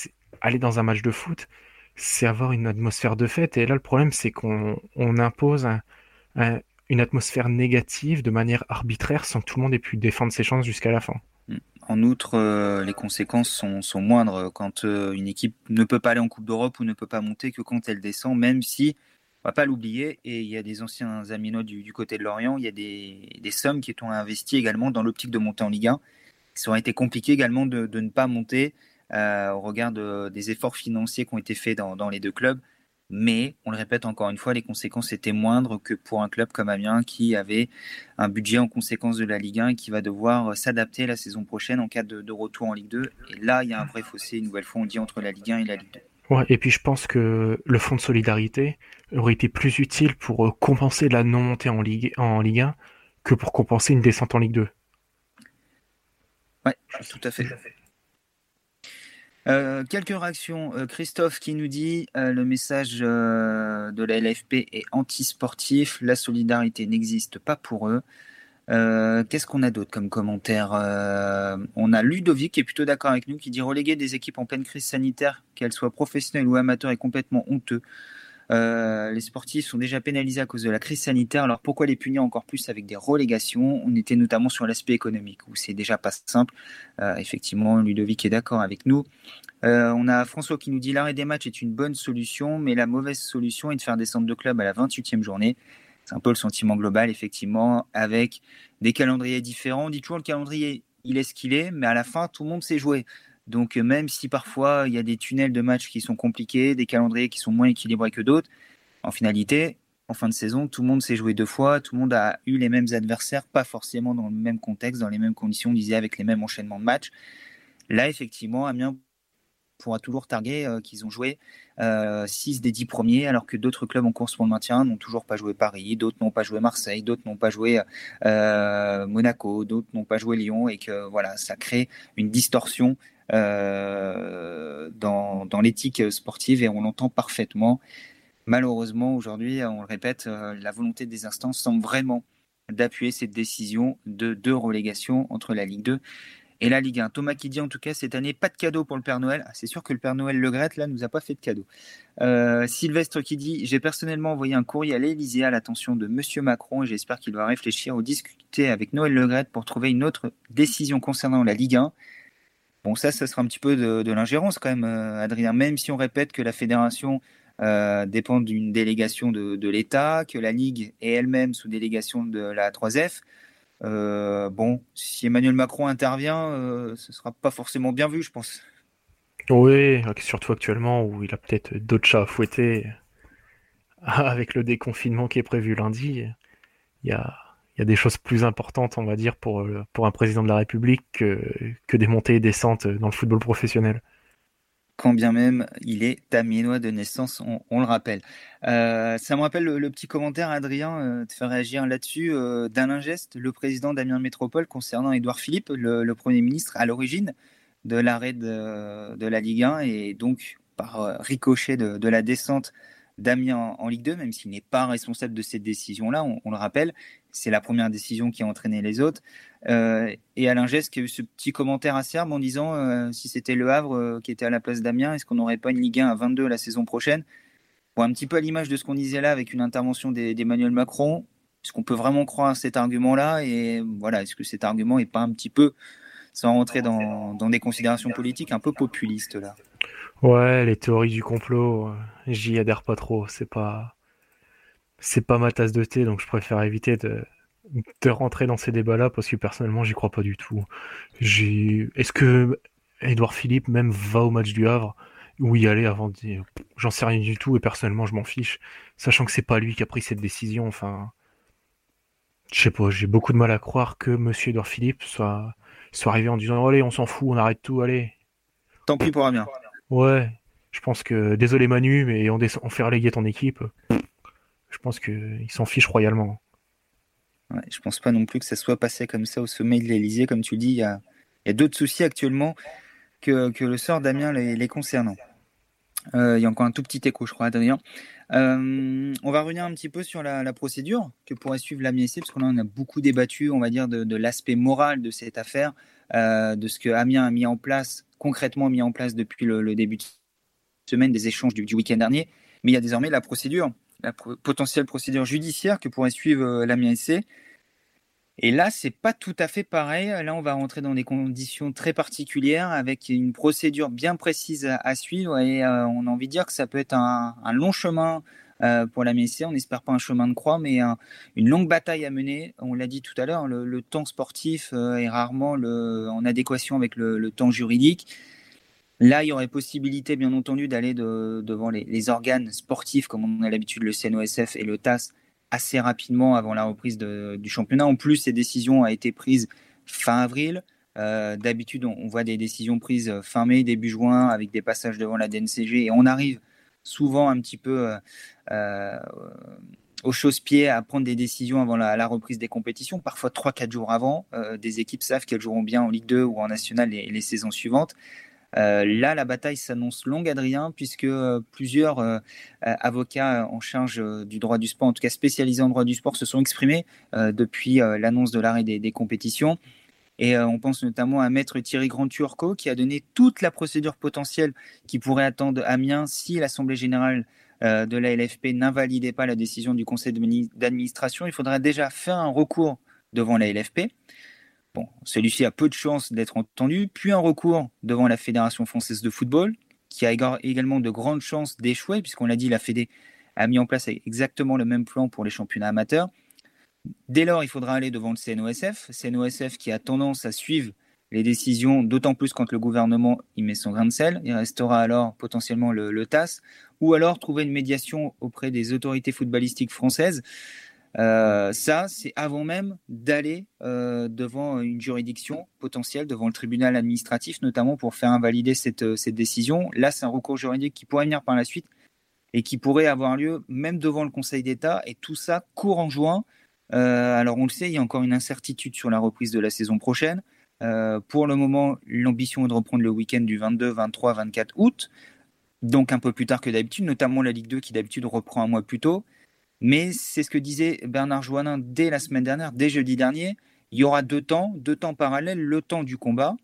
aller dans un match de foot, c'est avoir une atmosphère de fête. Et là, le problème, c'est qu'on impose une atmosphère négative de manière arbitraire sans que tout le monde ait pu défendre ses chances jusqu'à la fin. En outre, euh, les conséquences sont, moindres quand euh, une équipe ne peut pas aller en Coupe d'Europe ou ne peut pas monter que quand elle descend, même si, on va pas l'oublier, et il y a des anciens amis du, du côté de Lorient, il y a des, sommes qui ont investi également dans l'optique de monter en Ligue 1 ça aurait été compliqué également de, ne pas monter euh, au regard des efforts financiers qui ont été faits dans, les deux clubs. Mais, on le répète encore une fois, les conséquences étaient moindres que pour un club comme Amiens qui avait un budget en conséquence de la Ligue 1 et qui va devoir s'adapter la saison prochaine en cas de, retour en Ligue 2. Et là, il y a un vrai fossé, une nouvelle fois, on dit, entre la Ligue 1 et la Ligue 2. Ouais, et puis je pense que le fonds de solidarité aurait été plus utile pour euh, compenser la non-montée en Ligue, en Ligue 1 que pour compenser une descente en Ligue 2. Oui, tout à fait. Euh, quelques réactions. Euh, Christophe qui nous dit euh, le message de la LFP est anti-sportif, la solidarité n'existe pas pour eux. Qu'est-ce qu'on a d'autre comme commentaire On a Ludovic qui est plutôt d'accord avec nous, qui dit reléguer des équipes en pleine crise sanitaire, qu'elles soient professionnelles ou amateurs, est complètement honteux. Euh, les sportifs sont déjà pénalisés à cause de la crise sanitaire, alors pourquoi les punir encore plus avec des relégations? On était notamment sur l'aspect économique, où c'est déjà pas simple. Euh, effectivement, Ludovic est d'accord avec nous. Euh, on a François qui nous dit l'arrêt des matchs est une bonne solution, mais la mauvaise solution est de faire descendre de club à la 28e journée. C'est un peu le sentiment global, effectivement, avec des calendriers différents. On dit toujours le calendrier, il est ce qu'il est, mais à la fin, tout le monde s'est joué. Donc euh, même si parfois il y a des tunnels de matchs qui sont compliqués, des calendriers qui sont moins équilibrés que d'autres, en finalité, en fin de saison, tout le monde s'est joué deux fois, tout le monde a eu les mêmes adversaires, pas forcément dans le même contexte, dans les mêmes conditions, on disait avec les mêmes enchaînements de matchs. Là, effectivement, Amiens pourra toujours targuer euh, qu'ils ont joué 6 euh, des 10 premiers, alors que d'autres clubs en course pour le maintien n'ont toujours pas joué Paris, d'autres n'ont pas joué Marseille, d'autres n'ont pas joué Monaco, d'autres n'ont pas joué Lyon, et que voilà, ça crée une distorsion euh, dans, l'éthique sportive et on l'entend parfaitement. Malheureusement, aujourd'hui, on le répète, euh, la volonté des instances semble vraiment d'appuyer cette décision de deux entre la Ligue 2 et la Ligue 1. Thomas qui dit en tout cas cette année pas de cadeau pour le Père Noël. Ah, c'est sûr que le Père Noël Le Grette là nous a pas fait de cadeau. Euh, Sylvestre qui dit j'ai personnellement envoyé un courrier à l'Élysée à l'attention de Monsieur Macron et j'espère qu'il va réfléchir ou discuter avec Noël Le Grette pour trouver une autre décision concernant la Ligue 1. Bon, ça, ça sera un petit peu de, l'ingérence quand même, euh, Adrien, même si on répète que la fédération euh, dépend d'une délégation de, l'État, que la Ligue est elle-même sous délégation de la 3F. Euh, bon, si Emmanuel Macron intervient, ce ne sera pas forcément bien vu, je pense. Oui, surtout actuellement où il a peut-être d'autres chats à fouetter. Avec le déconfinement qui est prévu lundi, il y a des choses plus importantes, on va dire, pour, euh, pour un président de la République que, que des montées et descentes dans le football professionnel. Quand bien même il est amiénois de naissance, on, le rappelle. Euh, ça me rappelle le, petit commentaire, Adrien, euh, de faire réagir là-dessus, d'Alain Geste, le président d'Amiens Métropole, concernant Édouard Philippe, le, Premier ministre, à l'origine de l'arrêt de, de, la Ligue 1 et donc par ricochet de, de la descente Damien en, Ligue 2, même s'il n'est pas responsable de cette décision-là, on, le rappelle, c'est la première décision qui a entraîné les autres. Euh, et Alain Gess qui a eu ce petit commentaire acerbe en disant euh, si c'était Le Havre euh, qui était à la place d'Amiens, est-ce qu'on n'aurait pas une Ligue 1 à 22 la saison prochaine? Un petit peu à l'image de ce qu'on disait là avec une intervention d'Emmanuel Macron, est-ce qu'on peut vraiment croire à cet argument-là? Et voilà, est-ce que cet argument n'est pas un petit peu sans rentrer dans, dans, des considérations politiques un peu populistes là? Ouais, les théories du complot, j'y adhère pas trop. C'est pas, c'est pas ma tasse de thé, donc je préfère éviter de, de rentrer dans ces débats-là parce que personnellement, j'y crois pas du tout. J'ai, est-ce que Edouard Philippe même va au match du Havre? Où y aller avant de dire, j'en sais rien du tout et personnellement, je m'en fiche, sachant que c'est pas lui qui a pris cette décision. Enfin, je sais pas, j'ai beaucoup de mal à croire que Monsieur Edouard Philippe soit, soit arrivé en disant allez, on s'en fout, on arrête tout, allez. Tant pis pour Amiens. Ouais, je pense que désolé Manu, mais on, on fait reléguer ton équipe. Je pense qu'il s'en fiche royalement. Ouais, je pense pas non plus que ça soit passé comme ça au sommet de l'Elysée. Comme tu le dis, il y a, d'autres soucis actuellement que, le sort d'Amiens les, concernant. Euh, il y a encore un tout petit écho, je crois, Adrien. Euh, on va revenir un petit peu sur la, procédure que pourrait suivre l'Amiens SC, parce qu'on a beaucoup débattu, on va dire, de, l'aspect moral de cette affaire, euh, de ce que Amiens a mis en place, concrètement mis en place depuis le, début de semaine des échanges du, week-end dernier. Mais il y a désormais la procédure, la potentielle procédure judiciaire que pourrait suivre euh, l'Amiens SC. Et là, c'est pas tout à fait pareil. Là, on va rentrer dans des conditions très particulières avec une procédure bien précise à, suivre. Et euh, on a envie de dire que ça peut être un, long chemin euh, pour la MSC. On n'espère pas un chemin de croix, mais une longue bataille à mener. On l'a dit tout à l'heure, le, temps sportif est rarement en adéquation avec le temps juridique. Là, il y aurait possibilité, bien entendu, d'aller devant les, organes sportifs, comme on a l'habitude, le CNOSF et le TAS, assez rapidement avant la reprise du championnat. En plus, ces décisions ont été prises fin avril. Euh, d'habitude, on, voit des décisions prises fin mai, début juin, avec des passages devant la DNCG, et on arrive souvent un petit peu euh, euh, au chausse-pied à prendre des décisions avant la, reprise des compétitions, parfois 3-4 jours avant. des équipes savent qu'elles joueront bien en Ligue 2 ou en National les saisons suivantes. Euh, là, la bataille s'annonce longue, Adrien, puisque euh, plusieurs euh, avocats en charge du droit du sport, en tout cas spécialisés en droit du sport, se sont exprimés depuis l'annonce de l'arrêt des, compétitions. Et on pense notamment à maître Thierry Grand-Turco qui a donné toute la procédure potentielle qui pourrait attendre Amiens si l'Assemblée générale de la LFP n'invalidait pas la décision du conseil d'administration. Il faudrait déjà faire un recours devant la LFP. Bon, celui-ci a peu de chances d'être entendu, puis un recours devant la Fédération française de football, qui a également de grandes chances d'échouer, puisqu'on l'a dit, la Fédé a mis en place exactement le même plan pour les championnats amateurs. Dès lors, il faudra aller devant le CNOSF, CNOSF qui a tendance à suivre les décisions, d'autant plus quand le gouvernement y met son grain de sel. Il restera alors potentiellement le, le TAS, ou alors trouver une médiation auprès des autorités footballistiques françaises. Euh, ça, c'est avant même d'aller euh, devant une juridiction potentielle, devant le tribunal administratif, notamment pour faire invalider euh, cette décision. Là, c'est un recours juridique qui pourrait venir par la suite et qui pourrait avoir lieu même devant le Conseil d'État. Et tout ça court en juin. alors, on le sait, il y a encore une incertitude sur la reprise de la saison prochaine. pour le moment, l'ambition est de reprendre le week-end du 22, 23, 24 août. Donc un peu plus tard que d'habitude, notamment la Ligue 2 qui d'habitude reprend un mois plus tôt. Mais c'est ce que disait Bernard Joannin dès la semaine dernière, dès jeudi dernier. Il y aura deux temps, deux temps parallèles, le temps du combat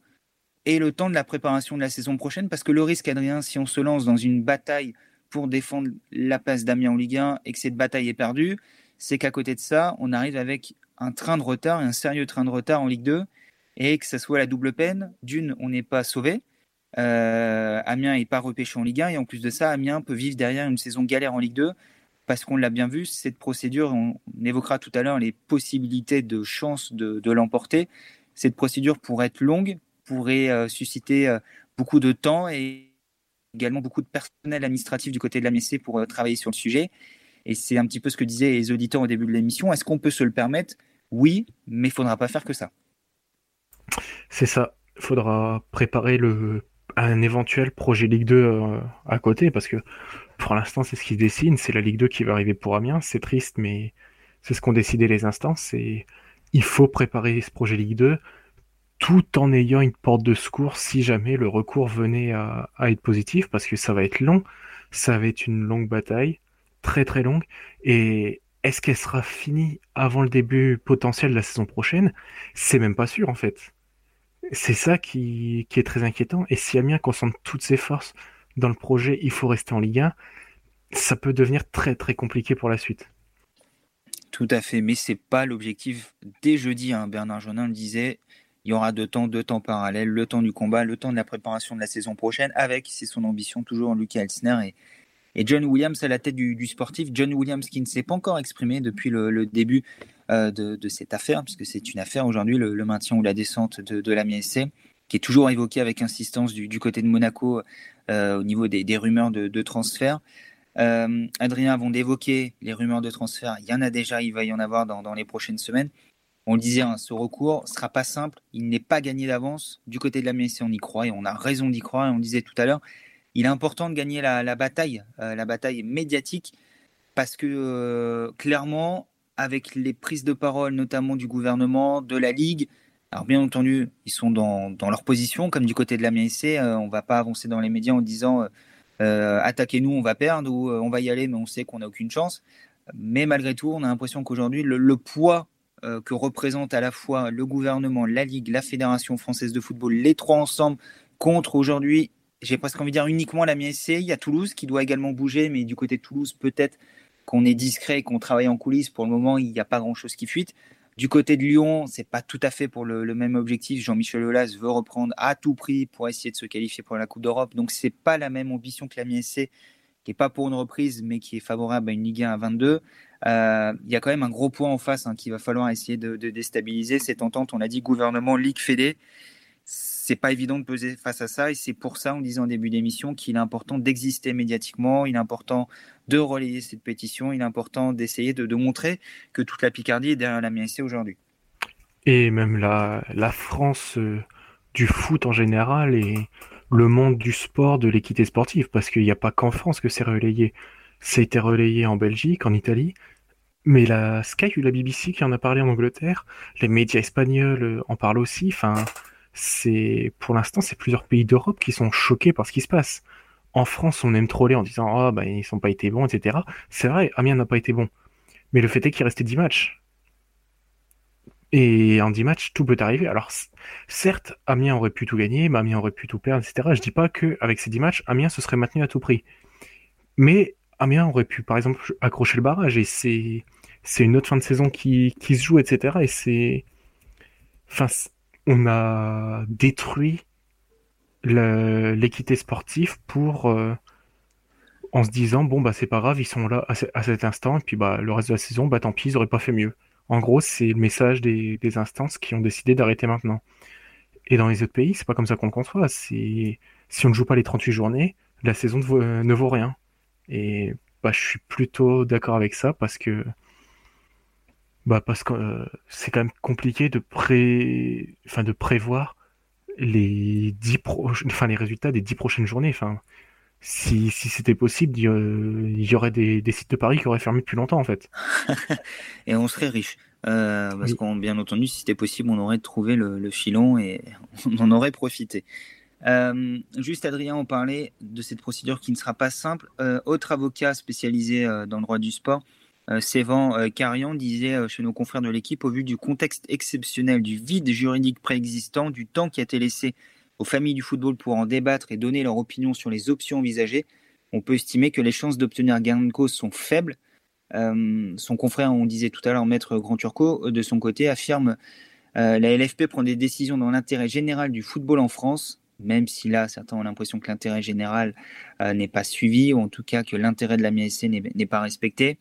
et le temps de la préparation de la saison prochaine. Parce que le risque, Adrien, si on se lance dans une bataille pour défendre la place d'Amiens en Ligue 1 et que cette bataille est perdue, c'est qu'à côté de ça, on arrive avec un train de retard, un sérieux train de retard en Ligue 2, et que ça soit la double peine. D'une, on n'est pas sauvé. Euh, Amiens n'est pas repêché en Ligue 1, et en plus de ça, Amiens peut vivre derrière une saison galère en Ligue 2 parce qu'on l'a bien vu, cette procédure, on évoquera tout à l'heure les possibilités de chance de, l'emporter. Cette procédure pourrait être longue, pourrait euh, susciter euh, beaucoup de temps et également beaucoup de personnel administratif du côté de la MSC pour euh, travailler sur le sujet. Et c'est un petit peu ce que disaient les auditeurs au début de l'émission. Est-ce qu'on peut se le permettre? Oui, mais il faudra pas faire que ça. C'est ça. Il faudra préparer le, un éventuel projet Ligue 2 à côté parce que pour l'instant, c'est ce qui se dessine. C'est la Ligue 2 qui va arriver pour Amiens. C'est triste, mais c'est ce qu'ont décidé les instances. Il faut préparer ce projet Ligue 2 tout en ayant une porte de secours si jamais le recours venait à, être positif, parce que ça va être long, ça va être une longue bataille, très très longue. Et est-ce qu'elle sera finie avant le début potentiel de la saison prochaine? C'est même pas sûr en fait. C'est ça qui, est très inquiétant. Et si Amiens concentre toutes ses forces dans le projet, il faut rester en Ligue 1, ça peut devenir très très compliqué pour la suite. Tout à fait, mais c'est pas l'objectif. Dès jeudi, hein, Bernard Jonin le disait, il y aura deux temps, deux temps parallèles, le temps du combat, le temps de la préparation de la saison prochaine, avec, c'est son ambition, toujours Lucas Elsner et, John Williams à la tête du, sportif. John Williams qui ne s'est pas encore exprimé depuis le, début euh, de, cette affaire, puisque c'est une affaire aujourd'hui, le, maintien ou la descente de, la MSC, qui est toujours évoqué avec insistance du, côté de Monaco au niveau des, rumeurs de, transfert. Euh, Adrien, avant d'évoquer les rumeurs de transfert, il y en a déjà, il va y en avoir dans, les prochaines semaines. On le disait, hein, ce recours ne sera pas simple, il n'est pas gagné d'avance. Du côté de la MSC, on y croit et on a raison d'y croire. On disait tout à l'heure, il est important de gagner la, bataille, euh, la bataille médiatique, parce que euh, clairement, avec les prises de parole, notamment du gouvernement, de la Ligue, alors bien entendu, ils sont dans, leur position, comme du côté de la MSC, euh, on ne va pas avancer dans les médias en disant attaquez-nous, on va perdre, ou on va y aller, mais on sait qu'on n'a aucune chance. Mais malgré tout, on a l'impression qu'aujourd'hui, le, poids que représente à la fois le gouvernement, la Ligue, la Fédération française de football, les trois ensemble, contre aujourd'hui j'ai presque envie de dire uniquement la MSC. Il y a Toulouse qui doit également bouger, mais du côté de Toulouse, peut-être qu'on est discret, qu'on travaille en coulisses. Pour le moment, il n'y a pas grand-chose qui fuite. Du côté de Lyon, c'est pas tout à fait pour le, même objectif. Jean-Michel Aulas veut reprendre à tout prix pour essayer de se qualifier pour la Coupe d'Europe. Donc c'est pas la même ambition que la MSC, qui est pas pour une reprise, mais qui est favorable à une Ligue 1 à 22. Euh, il y a quand même un gros point en face hein, qu'il va falloir essayer de, déstabiliser. Cette entente, on a dit gouvernement, Ligue Fédé c'est pas évident de peser face à ça et c'est pour ça, on disait en début d'émission, qu'il est important d'exister médiatiquement, il est important de relayer cette pétition, il est important d'essayer de, montrer que toute la Picardie est derrière la MSC aujourd'hui. Et même la, France euh, du foot en général et le monde du sport, de l'équité sportive, parce qu'il n'y a pas qu'en France que c'est relayé. Été relayé en Belgique, en Italie, mais la Sky ou la BBC qui en a parlé en Angleterre, les médias espagnols euh, en parlent aussi, enfin c'est pour l'instant c'est plusieurs pays d'Europe qui sont choqués par ce qui se passe. En France, on aime troller en disant oh, bah ils sont pas été bons, etc. C'est vrai, Amiens n'a pas été bon, mais le fait est qu'il restait 10 matchs. Et en 10 matchs, tout peut arriver. Alors, certes, Amiens aurait pu tout gagner, Amiens aurait pu tout perdre, etc. Je dis pas qu'avec ces 10 matchs, Amiens se serait maintenu à tout prix. Mais Amiens aurait pu, par exemple, accrocher le barrage, et c'est, c'est une autre fin de saison qui, qui se joue, etc. Et c'est. Enfin, on a détruit l'équité sportive pour euh, en se disant bon bah c'est pas grave ils sont là à, cet instant et puis bah le reste de la saison bah tant pis ils auraient pas fait mieux. En gros c'est le message des, instances qui ont décidé d'arrêter maintenant. Et dans les autres pays c'est pas comme ça qu'on le conçoit si on ne joue pas les 38 journées la saison ne vaut, rien. Et bah je suis plutôt d'accord avec ça parce que bah parce que euh, c'est quand même compliqué de pré... enfin de prévoir les dix enfin les résultats des dix prochaines journées. Enfin, si, si c'était possible, il y, aurait des, des, sites de Paris qui auraient fermé depuis longtemps en fait. et on serait riche. Euh, parce qu'on bien entendu, si c'était possible, on aurait trouvé le, filon et on en aurait profité. Euh, juste Adrien, on parlait de cette procédure qui ne sera pas simple. autre avocat spécialisé dans le droit du sport, euh, Sévan euh, Carian disait euh, chez nos confrères de l'équipe, au vu du contexte exceptionnel, du vide juridique préexistant, du temps qui a été laissé aux familles du football pour en débattre et donner leur opinion sur les options envisagées, on peut estimer que les chances d'obtenir gain de cause sont faibles. son confrère, on disait tout à l'heure, Maître Grand Turco, de son côté, affirme la LFP prend des décisions dans l'intérêt général du football en France, même si là, certains ont l'impression que l'intérêt général n'est pas suivi, ou en tout cas que l'intérêt de la MSC n'est pas respecté.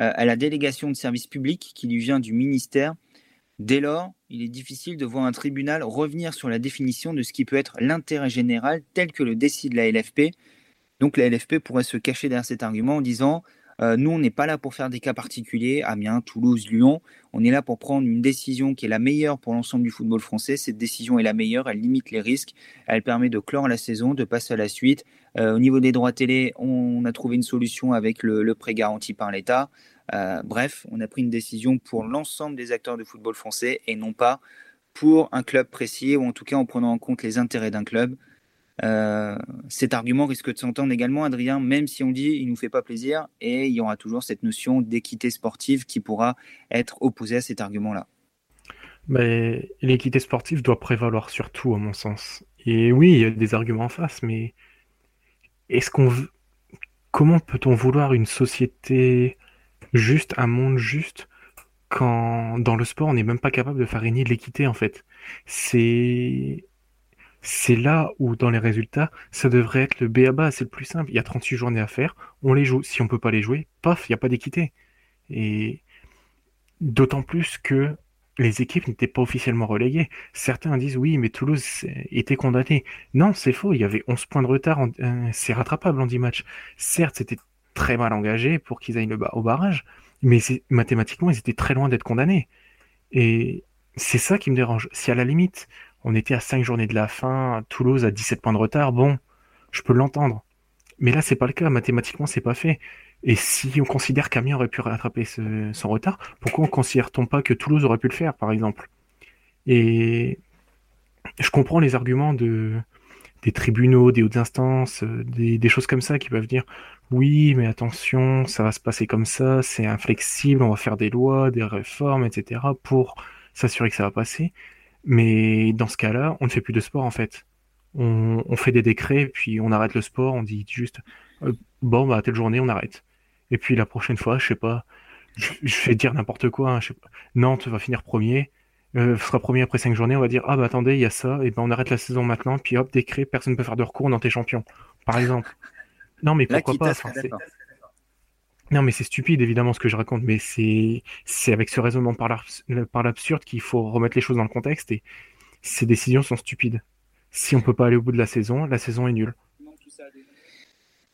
Euh, à la délégation de service public qui lui vient du ministère. Dès lors, il est difficile de voir un tribunal revenir sur la définition de ce qui peut être l'intérêt général tel que le décide la LFP. Donc la LFP pourrait se cacher derrière cet argument en disant euh, nous, on n'est pas là pour faire des cas particuliers, Amiens, Toulouse, Lyon. On est là pour prendre une décision qui est la meilleure pour l'ensemble du football français. Cette décision est la meilleure, elle limite les risques, elle permet de clore la saison, de passer à la suite. Euh, au niveau des droits télé, on a trouvé une solution avec le, prêt garanti par l'État. Euh, bref, on a pris une décision pour l'ensemble des acteurs de football français et non pas pour un club précis ou en tout cas en prenant en compte les intérêts d'un club. Euh, cet argument risque de s'entendre également, Adrien, même si on dit il nous fait pas plaisir, et il y aura toujours cette notion d'équité sportive qui pourra être opposée à cet argument-là. Mais l'équité sportive doit prévaloir surtout, à mon sens. Et oui, il y a des arguments en face, mais est-ce qu'on comment peut-on vouloir une société juste, un monde juste, quand dans le sport, on n'est même pas capable de faire régner l'équité en fait? C'est c'est là où dans les résultats, ça devrait être le B à bas, c'est le plus simple. Il y a 38 journées à faire, on les joue. Si on peut pas les jouer, paf, il n'y a pas d'équité. Et d'autant plus que les équipes n'étaient pas officiellement reléguées. Certains disent oui, mais Toulouse était condamné. Non, c'est faux, il y avait 11 points de retard, euh, c'est rattrapable en 10 matchs. Certes, c'était très mal engagé pour qu'ils aillent le au barrage, mais mathématiquement, ils étaient très loin d'être condamnés. Et c'est ça qui me dérange. Si à la limite, on était à 5 journées de la fin, Toulouse a 17 points de retard, bon, je peux l'entendre. Mais là, c'est pas le cas. Mathématiquement, c'est pas fait. Et si on considère qu'Amiens aurait pu rattraper son retard, pourquoi on considère-t-on pas que Toulouse aurait pu le faire, par exemple? Et je comprends les arguments de, des tribunaux, des hautes instances, des, choses comme ça qui peuvent dire oui, mais attention, ça va se passer comme ça, c'est inflexible, on va faire des lois, des réformes, etc. pour s'assurer que ça va passer. Mais dans ce cas-là, on ne fait plus de sport en fait. On, fait des décrets, puis on arrête le sport, on dit juste euh, bon, bah, telle journée, on arrête. Et puis la prochaine fois, je sais pas, je, vais dire n'importe quoi, hein, je sais pas, Nantes va finir premier, euh, sera premier après cinq journées, on va dire ah bah attendez, il y a ça, et ben on arrête la saison maintenant, puis hop, décret, personne ne peut faire de recours, dans tes champions, par exemple. Non mais pourquoi pas Non mais c'est stupide évidemment ce que je raconte, mais c'est avec ce raisonnement par l'absurde qu'il faut remettre les choses dans le contexte et ces décisions sont stupides. Si on peut pas aller au bout de la saison, la saison est nulle.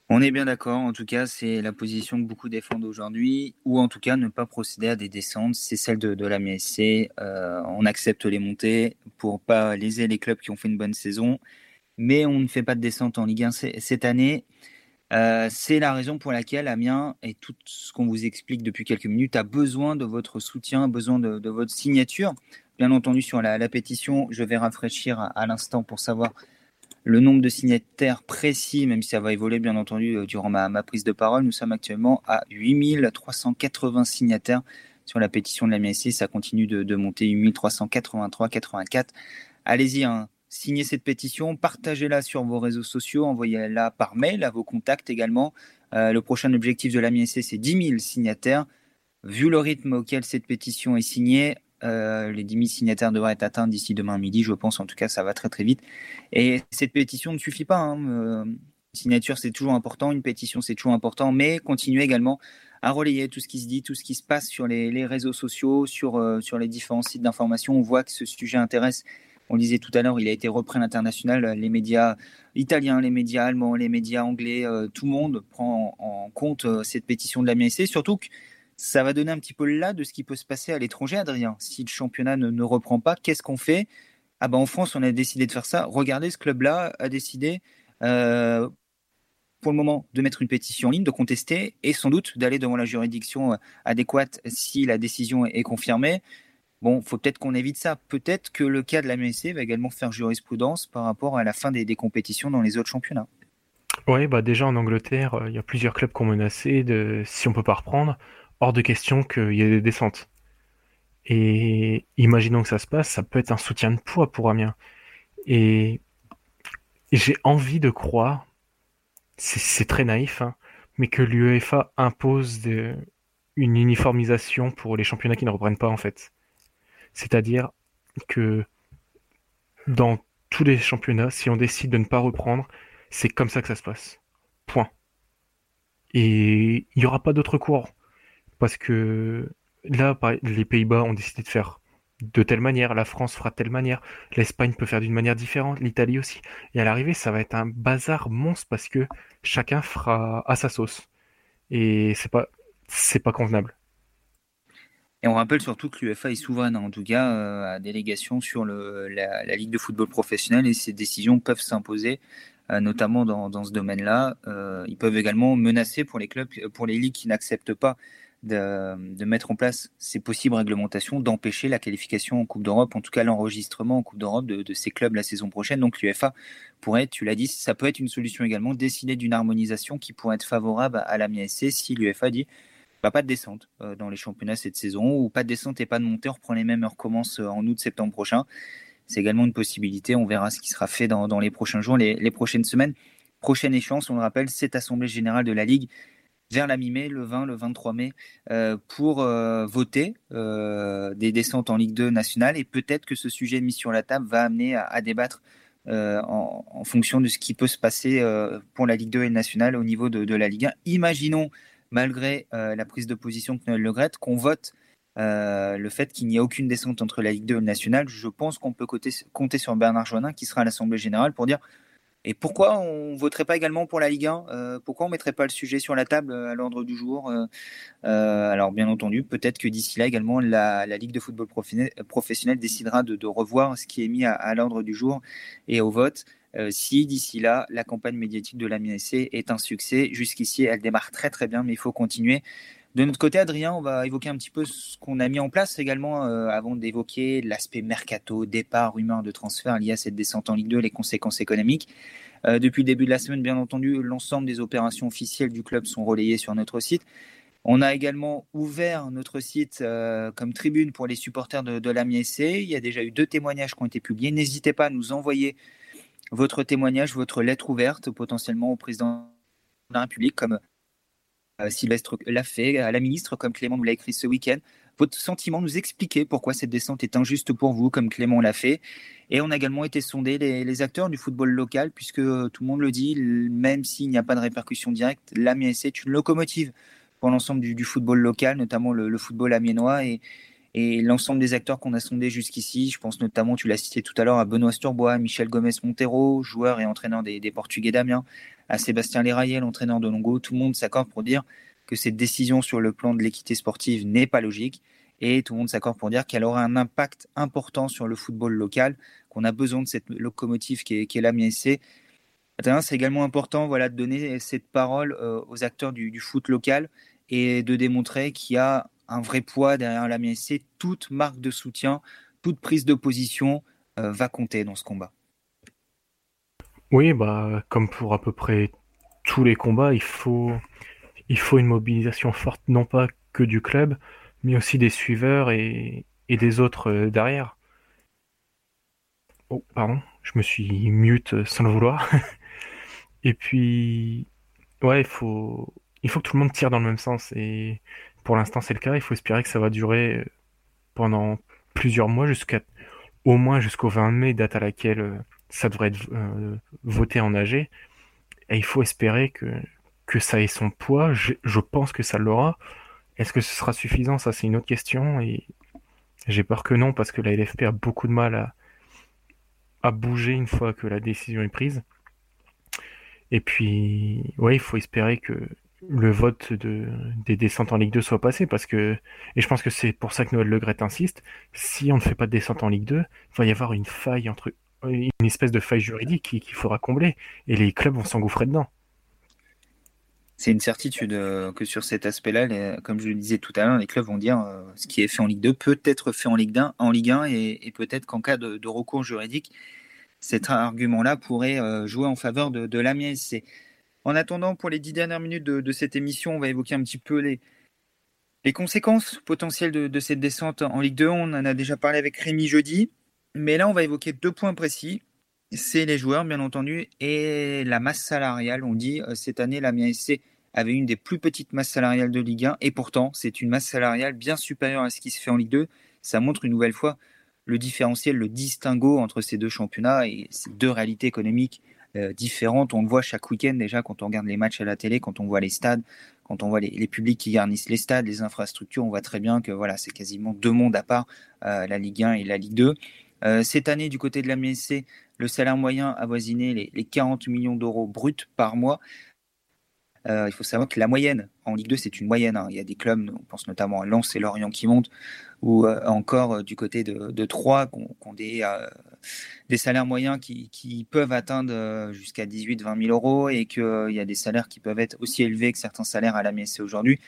On est bien d'accord, en tout cas, c'est la position que beaucoup défendent aujourd'hui, ou en tout cas ne pas procéder à des descentes, c'est celle de, la MSC. Euh, on accepte les montées pour pas léser les clubs qui ont fait une bonne saison, mais on ne fait pas de descente en Ligue 1 cette année. Euh, c'est la raison pour laquelle Amiens et tout ce qu'on vous explique depuis quelques minutes a besoin de votre soutien, besoin de, votre signature. Bien entendu, sur la, pétition, je vais rafraîchir à l'instant pour savoir le nombre de signataires précis, même si ça va évoluer bien entendu euh, durant ma, prise de parole, nous sommes actuellement à 8380 signataires sur la pétition de la MSC. Ça continue de, monter 8383, 84. Allez-y, hein, signez cette pétition, partagez-la sur vos réseaux sociaux, envoyez-la par mail à vos contacts également. Euh, le prochain objectif de la MSC, c'est 10 000 signataires. Vu le rythme auquel cette pétition est signée, euh, les 10 000 signataires devraient être atteints d'ici demain midi, je pense. En tout cas, ça va très très vite. Et cette pétition ne suffit pas. Hein. Euh, signature, c'est toujours important. Une pétition, c'est toujours important. Mais continuez également à relayer tout ce qui se dit, tout ce qui se passe sur les, réseaux sociaux, sur, sur les différents sites d'information. On voit que ce sujet intéresse. On disait tout à l'heure, il a été repris à l'international. Les médias italiens, les médias allemands, les médias anglais, tout le monde prend en, compte cette pétition de la MSC. Surtout que ça va donner un petit peu là de ce qui peut se passer à l'étranger, Adrien. Si le championnat ne, reprend pas, qu'est-ce qu'on fait? Ah ben en France, on a décidé de faire ça. Regardez, ce club-là a décidé, euh, pour le moment, de mettre une pétition en ligne, de contester et sans doute d'aller devant la juridiction euh, adéquate si la décision est confirmée. Bon, faut peut-être qu'on évite ça. Peut-être que le cas de la MSC va également faire jurisprudence par rapport à la fin des, compétitions dans les autres championnats. Oui, bah déjà en Angleterre, euh, il y a plusieurs clubs qui ont menacé de si on peut pas reprendre hors de question qu'il y ait des descentes. Et imaginons que ça se passe, ça peut être un soutien de poids pour Amiens. Et, j'ai envie de croire, c'est très naïf, hein, mais que l'UEFA impose une uniformisation pour les championnats qui ne reprennent pas en fait. C'est-à-dire que dans tous les championnats, si on décide de ne pas reprendre, c'est comme ça que ça se passe. Point. Et il n'y aura pas d'autre cours. Parce que là, les Pays-Bas ont décidé de faire de telle manière, la France fera de telle manière, l'Espagne peut faire d'une manière différente, l'Italie aussi. Et à l'arrivée, ça va être un bazar monstre parce que chacun fera à sa sauce. Et c'est pas, c'est pas convenable. Et on rappelle surtout que l'UEFA est souveraine, en tout cas, euh, à délégation sur la, Ligue de football professionnel et ces décisions peuvent s'imposer, euh, notamment dans, dans ce domaine-là. Euh, ils peuvent également menacer pour les clubs, pour les ligues qui n'acceptent pas de, mettre en place ces possibles réglementations, d'empêcher la qualification en Coupe d'Europe, en tout cas l'enregistrement en Coupe d'Europe de, ces clubs la saison prochaine. Donc l'UFA pourrait, tu l'as dit, ça peut être une solution également, décider d'une harmonisation qui pourrait être favorable à la MSC si l'UFA dit bah, pas de descente euh, dans les championnats cette saison, ou pas de descente et pas de montée, on reprend les mêmes, on recommence euh, en août-septembre prochain. C'est également une possibilité, on verra ce qui sera fait dans, les prochains jours, les, les prochaines semaines. Prochaine échéance, on le rappelle, cette Assemblée Générale de la Ligue vers la mi-mai, le 20, le 23 mai, pour voter des descentes en Ligue 2 nationale. Et peut-être que ce sujet mis sur la table va amener à, débattre en, fonction de ce qui peut se passer pour la Ligue 2 et nationale au niveau de, la Ligue 1. Imaginons, malgré la prise de position que Noël Le qu'on vote le fait qu'il n'y ait aucune descente entre la Ligue 2 et le national. Je pense qu'on peut compter sur Bernard Joannin qui sera à l'Assemblée générale pour dire et pourquoi on voterait pas également pour la Ligue 1 euh, Pourquoi on mettrait pas le sujet sur la table euh, à l'ordre du jour euh, Alors bien entendu, peut-être que d'ici là également la, Ligue de football professionnel décidera de, revoir ce qui est mis à, l'ordre du jour et au vote. Si d'ici là la campagne médiatique de la MSC est un succès, jusqu'ici elle démarre très très bien, mais il faut continuer. De notre côté, Adrien, on va évoquer un petit peu ce qu'on a mis en place également avant d'évoquer l'aspect mercato, départ, rumeur de transfert lié à cette descente en Ligue 2, les conséquences économiques. Euh, depuis le début de la semaine, bien entendu, l'ensemble des opérations officielles du club sont relayées sur notre site. On a également ouvert notre site euh, comme tribune pour les supporters de, de Il y a déjà eu deux témoignages qui ont été publiés. N'hésitez pas à nous envoyer votre témoignage, votre lettre ouverte potentiellement au président de la République, comme euh, Sylvestre l'a fait, à la ministre, comme Clément nous l'a écrit ce week-end votre sentiment, nous expliquer pourquoi cette descente est injuste pour vous, comme Clément l'a fait. Et on a également été sondé les, acteurs du football local, puisque euh, tout le monde le dit, même s'il n'y a pas de répercussion directe, l'Amiens est une locomotive pour l'ensemble du, football local, notamment le, football amiénois. Et l'ensemble des acteurs qu'on a sondés jusqu'ici, je pense notamment, tu l'as cité tout à l'heure, à Benoît Sturbois, Michel Gomez Montero, joueur et entraîneur des, Portugais d'Amiens, à Sébastien Lérayel, entraîneur de Longo, tout le monde s'accorde pour dire que cette décision sur le plan de l'équité sportive n'est pas logique. Et tout le monde s'accorde pour dire qu'elle aura un impact important sur le football local, qu'on a besoin de cette locomotive qui est, qui est la C'est également important voilà, de donner cette parole euh, aux acteurs du, foot local et de démontrer qu'il y a un vrai poids derrière la MSC. Toute marque de soutien, toute prise de position euh, va compter dans ce combat. Oui, bah, comme pour à peu près tous les combats, il faut, une mobilisation forte, non pas que du club, mais aussi des suiveurs et, des autres euh, derrière. Oh, pardon, je me suis mute sans le vouloir. et puis, ouais, il faut, il faut que tout le monde tire dans le même sens. Pour l'instant, c'est le cas. Il faut espérer que ça va durer pendant plusieurs mois, jusqu'à au moins jusqu'au 20 mai, date à laquelle euh, ça devrait être euh, voté en AG. Et il faut espérer que, que ça ait son poids. Je, pense que ça l'aura. Est-ce que ce sera suffisant? Ça, c'est une autre question. Et j'ai peur que non, parce que la LFP a beaucoup de mal à, à bouger une fois que la décision est prise. Et puis, ouais, il faut espérer que le vote de, des descentes en Ligue 2 soit passé, parce que, et je pense que c'est pour ça que Noël Legret insiste, si on ne fait pas de descente en Ligue 2, il va y avoir une faille entre, une espèce de faille juridique qu'il faudra combler, et les clubs vont s'engouffrer dedans. C'est une certitude euh, que sur cet aspect-là, comme je le disais tout à l'heure, les clubs vont dire euh, ce qui est fait en Ligue 2 peut être fait en Ligue 1, en Ligue 1 et, peut-être qu'en cas de, recours juridique, cet argument-là pourrait euh, jouer en faveur de, de l'Amiens En attendant, pour les dix dernières minutes de, cette émission, on va évoquer un petit peu les, conséquences potentielles de, cette descente en Ligue 2. On en a déjà parlé avec Rémi jeudi, mais là, on va évoquer deux points précis c'est les joueurs, bien entendu, et la masse salariale. On dit euh, cette année, la SC avait une des plus petites masses salariales de Ligue 1, et pourtant, c'est une masse salariale bien supérieure à ce qui se fait en Ligue 2. Ça montre une nouvelle fois le différentiel, le distinguo entre ces deux championnats et ces deux réalités économiques euh, différentes. On le voit chaque week-end déjà quand on regarde les matchs à la télé, quand on voit les stades, quand on voit les, publics qui garnissent les stades, les infrastructures, on voit très bien que voilà, c'est quasiment deux mondes à part, euh, la Ligue 1 et la Ligue 2. cette année, du côté de la MSC, le salaire moyen avoisinait les, les 40 millions d'euros bruts par mois. Euh, il faut savoir que la moyenne en Ligue 2, c'est une moyenne. Hein. Il y a des clubs, on pense notamment à Lens et Lorient qui montent, ou euh, encore euh, du côté de, Troyes, qui ont, des, salaires moyens qui, qui peuvent atteindre jusqu'à 18-20 000 euros et qu'il y a des salaires qui peuvent être aussi élevés que certains salaires à la MSC aujourd'hui.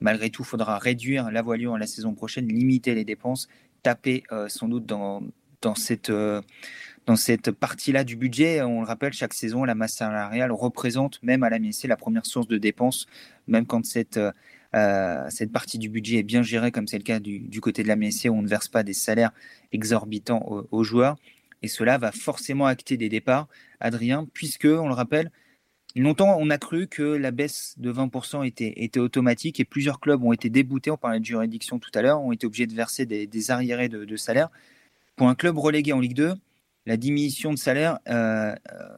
Malgré tout, il faudra réduire la voilure la saison prochaine, limiter les dépenses, taper sans doute dans, dans cette dans cette partie-là du budget. On le rappelle, chaque saison, la masse salariale représente même à la MSC la première source de dépenses, même quand cette, euh, cette partie du budget est bien gérée, comme c'est le cas du, côté de la MSC, où on ne verse pas des salaires exorbitants aux, joueurs. Et cela va forcément acter des départs, Adrien, puisque, on le rappelle, Longtemps, on a cru que la baisse de 20% était, était, automatique et plusieurs clubs ont été déboutés, on parlait de juridiction tout à l'heure, ont été obligés de verser des, arriérés de, salaire. Pour un club relégué en Ligue 2, la diminution de salaire euh,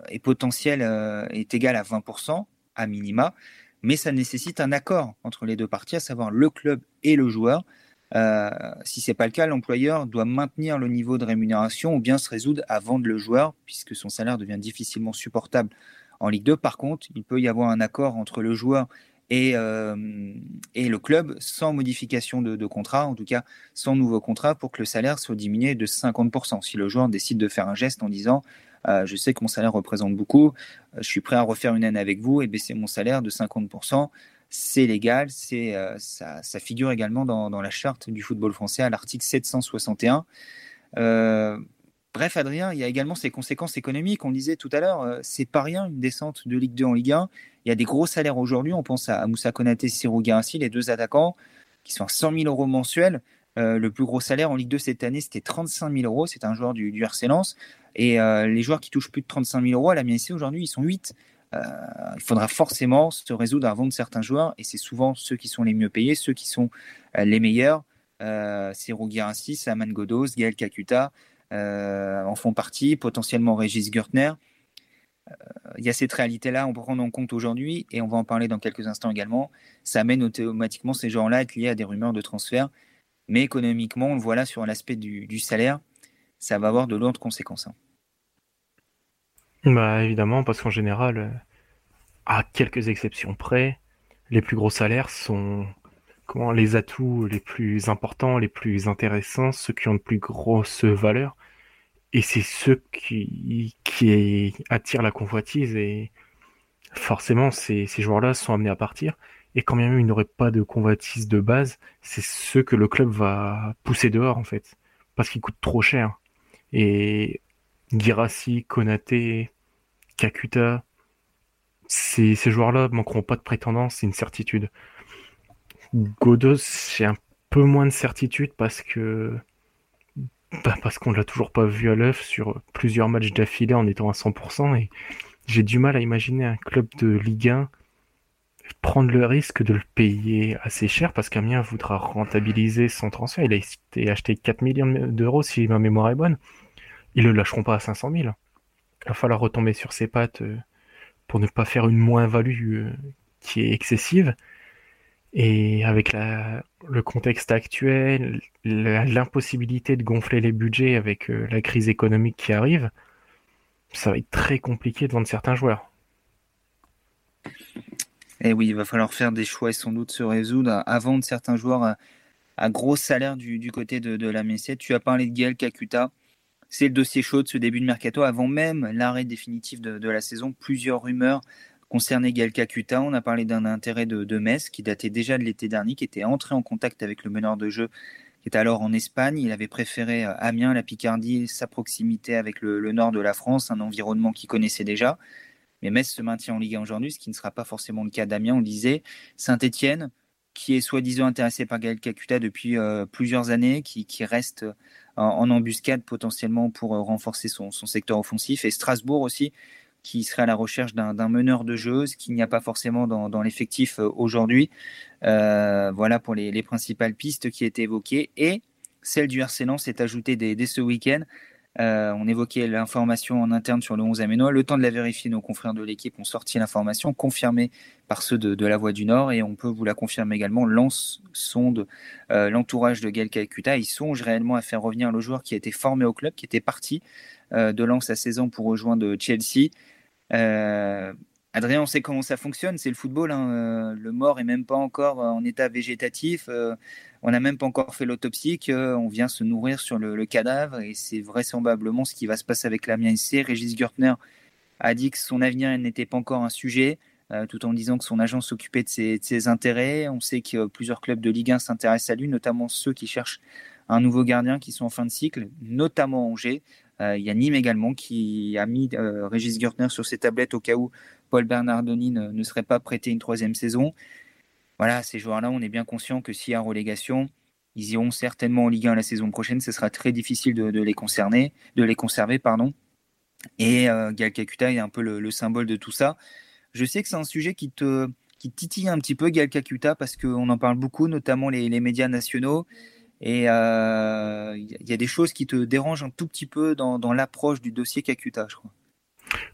est potentielle, euh, est égale à 20% à minima, mais ça nécessite un accord entre les deux parties, à savoir le club et le joueur. Euh, si ce n'est pas le cas, l'employeur doit maintenir le niveau de rémunération ou bien se résoudre à vendre le joueur, puisque son salaire devient difficilement supportable en Ligue 2, par contre, il peut y avoir un accord entre le joueur et, euh, et le club sans modification de, contrat, en tout cas sans nouveau contrat, pour que le salaire soit diminué de 50%. Si le joueur décide de faire un geste en disant euh, Je sais que mon salaire représente beaucoup, euh, je suis prêt à refaire une année avec vous et baisser mon salaire de 50%, c'est légal, ça, figure également dans, dans, la charte du football français à l'article 761. Bref, Adrien, il y a également ses conséquences économiques. On disait tout à l'heure, euh, c'est pas rien une descente de Ligue 2 en Ligue 1. Il y a des gros salaires aujourd'hui. On pense à Moussa Konaté, Sirou Garassi, les deux attaquants, qui sont à 100 000 euros mensuels. Euh, le plus gros salaire en Ligue 2 cette année, c'était 35 000 euros. C'est un joueur du, du RC Lens. Et euh, les joueurs qui touchent plus de 35 000 euros à la MSC aujourd'hui, ils sont 8. il faudra forcément se résoudre à vendre certains joueurs. Et c'est souvent ceux qui sont les mieux payés, ceux qui sont les meilleurs. C'est Girassi, Saman Godos, Gaël Kakuta, en font partie, potentiellement Régis Gertner. Euh, il y a cette réalité-là, on peut prendre en compte aujourd'hui, et on va en parler dans quelques instants également. Ça amène automatiquement ces gens-là à être liés à des rumeurs de transfert. Mais économiquement, on le voit là sur l'aspect du, salaire, ça va avoir de lourdes conséquences. Hein. Bah, évidemment, parce qu'en général, euh, à quelques exceptions près, les plus gros salaires sont comment les atouts les plus importants, les plus intéressants, ceux qui ont de plus grosses valeurs. Et c'est ceux qui, qui attirent la convoitise et forcément ces, joueurs-là sont amenés à partir. Et quand même ils n'auraient pas de convoitise de base, c'est ceux que le club va pousser dehors en fait. Parce qu'ils coûtent trop cher. Et Girassi, Konaté, Kakuta, ces, joueurs-là manqueront pas de prétendance, c'est une certitude. Godos, j'ai un peu moins de certitude parce que bah, parce qu'on l'a toujours pas vu à l'œuvre sur plusieurs matchs d'affilée en étant à 100% et j'ai du mal à imaginer un club de Ligue 1 prendre le risque de le payer assez cher parce qu'Amiens voudra rentabiliser son transfert. Il a acheté 4 millions d'euros si ma mémoire est bonne. Ils le lâcheront pas à 500 000. Il va falloir retomber sur ses pattes euh, pour ne pas faire une moins-value euh, qui est excessive. Et avec la, le contexte actuel, l'impossibilité de gonfler les budgets avec euh, la crise économique qui arrive, ça va être très compliqué de vendre certains joueurs. Et eh oui, il va falloir faire des choix et sans doute se résoudre à, vendre certains joueurs à, gros salaire du, côté de, la Messiette. Tu as parlé de Gaël Kakuta. C'est le dossier chaud de ce début de mercato. Avant même l'arrêt définitif de, la saison, plusieurs rumeurs Concerné Gaël Kakuta, on a parlé d'un intérêt de, Metz qui datait déjà de l'été dernier, qui était entré en contact avec le meneur de jeu qui était alors en Espagne. Il avait préféré euh, Amiens, la Picardie, sa proximité avec le, nord de la France, un environnement qu'il connaissait déjà. Mais Metz se maintient en Ligue 1 aujourd'hui, ce qui ne sera pas forcément le cas d'Amiens. On disait Saint-Etienne, qui est soi-disant intéressé par Gaël Kakuta depuis euh, plusieurs années, qui, reste en, embuscade potentiellement pour euh, renforcer son, secteur offensif. Et Strasbourg aussi, qui serait à la recherche d'un meneur de jeu, ce qu'il n'y a pas forcément dans, l'effectif euh, aujourd'hui. Euh, voilà pour les, principales pistes qui étaient évoquées. Et celle du RC s'est ajoutée dès, ce week-end. Euh, on évoquait l'information en interne sur le 11 Aménois. Le temps de la vérifier, nos confrères de l'équipe ont sorti l'information, confirmée par ceux de, la Voix du Nord, et on peut vous la confirmer également. Lance sonde l'entourage de Gaël Calcutta. Ils songent réellement à faire revenir le joueur qui a été formé au club, qui était parti euh, de Lens à 16 ans pour rejoindre Chelsea. Euh, Adrien, on sait comment ça fonctionne, c'est le football. Hein. Euh, le mort est même pas encore en état végétatif. on n'a même pas encore fait l'autopsie, on vient se nourrir sur le, cadavre et c'est vraisemblablement ce qui va se passer avec l'Amiens SC. Régis Gertner a dit que son avenir n'était pas encore un sujet, tout en disant que son agent s'occupait de, ses, intérêts. On sait que plusieurs clubs de Ligue 1 s'intéressent à lui, notamment ceux qui cherchent un nouveau gardien qui sont en fin de cycle, notamment Angers. Euh, il y a Nîmes également qui a mis euh, Régis Gertner sur ses tablettes au cas où Paul Bernardoni ne, serait pas prêté une troisième saison. Voilà, ces joueurs-là, on est bien conscient que s'il y a relégation, ils iront certainement en Ligue 1 la saison prochaine. Ce sera très difficile de, les concerner, de les conserver, pardon. Et euh, Gal Kakuta est un peu le, symbole de tout ça. Je sais que c'est un sujet qui te qui titille un petit peu Gal Kakuta parce qu'on en parle beaucoup, notamment les, médias nationaux. Et il euh, y a des choses qui te dérangent un tout petit peu dans, dans l'approche du dossier Kakuta, je crois.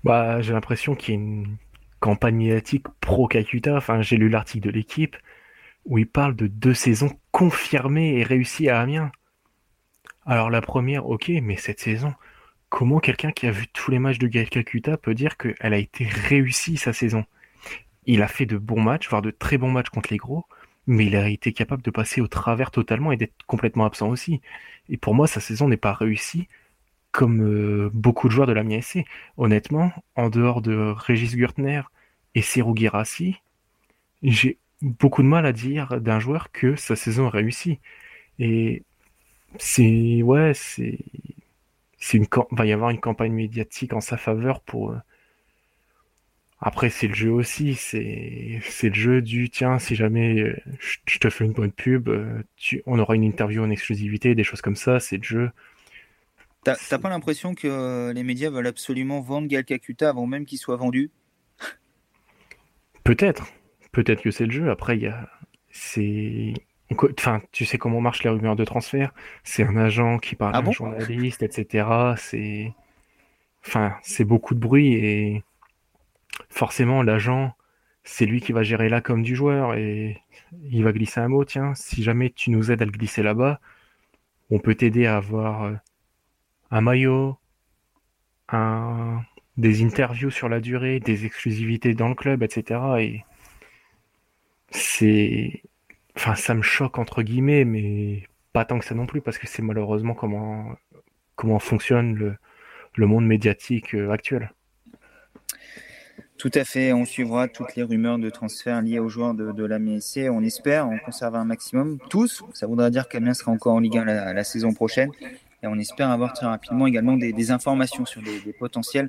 Bah, j'ai l'impression qu'il y a une campagne médiatique pro Kakuta. Enfin, j'ai lu l'article de l'équipe où il parle de deux saisons confirmées et réussies à Amiens. Alors la première, ok, mais cette saison, comment quelqu'un qui a vu tous les matchs de Kakuta peut dire qu'elle a été réussie sa saison? Il a fait de bons matchs, voire de très bons matchs contre les gros, mais il a été capable de passer au travers totalement et d'être complètement absent aussi. Et pour moi, sa saison n'est pas réussie comme euh, beaucoup de joueurs de la MIAC. Honnêtement, en dehors de Régis Gürtner et Serou Girassi, j'ai beaucoup de mal à dire d'un joueur que sa saison a. Et c'est ouais, c'est c'est va y avoir une campagne médiatique en sa faveur pour. Euh, après, c'est le jeu aussi, c'est le jeu du tiens, si jamais euh, je te fais une bonne pub, euh, on aura une interview en exclusivité, des choses comme ça, c'est le jeu. T'as pas l'impression que les médias veulent absolument vendre Gal Kakuta avant même qu'il soit vendu? Peut-être, peut-être que c'est le jeu. Après, il y a c'est Enfin, tu sais comment marchent les rumeurs de transfert. C'est un agent qui parle ah à un journaliste, etc. C'est, enfin, c'est beaucoup de bruit et forcément l'agent, c'est lui qui va gérer la com du joueur et il va glisser un mot. Tiens, si jamais tu nous aides à le glisser là-bas, on peut t'aider à avoir euh, un maillot, un des interviews sur la durée, des exclusivités dans le club, etc. Et c'est Enfin, ça me choque entre guillemets, mais pas tant que ça non plus, parce que c'est malheureusement comment, comment fonctionne le, le monde médiatique euh, actuel. Tout à fait, on suivra toutes les rumeurs de transfert liées aux joueurs de, de la MSC. On espère en conserver un maximum, tous. Ça voudra dire qu'Amiens sera encore en Ligue 1 la, saison prochaine. Et on espère avoir très rapidement également des, informations sur des, potentiels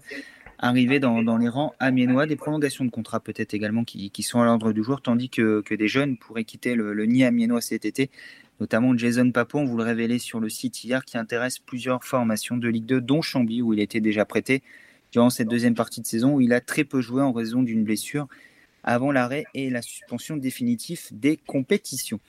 arriver dans, les rangs amiénois, des prolongations de contrat peut-être également qui, sont à l'ordre du jour, tandis que, des jeunes pourraient quitter le, le nid amiénois cet été, notamment Jason Papon, vous le révélez sur le site hier, qui intéresse plusieurs formations de Ligue 2, dont Chambly, où il était déjà prêté durant cette deuxième partie de saison, où il a très peu joué en raison d'une blessure avant l'arrêt et la suspension définitive des compétitions.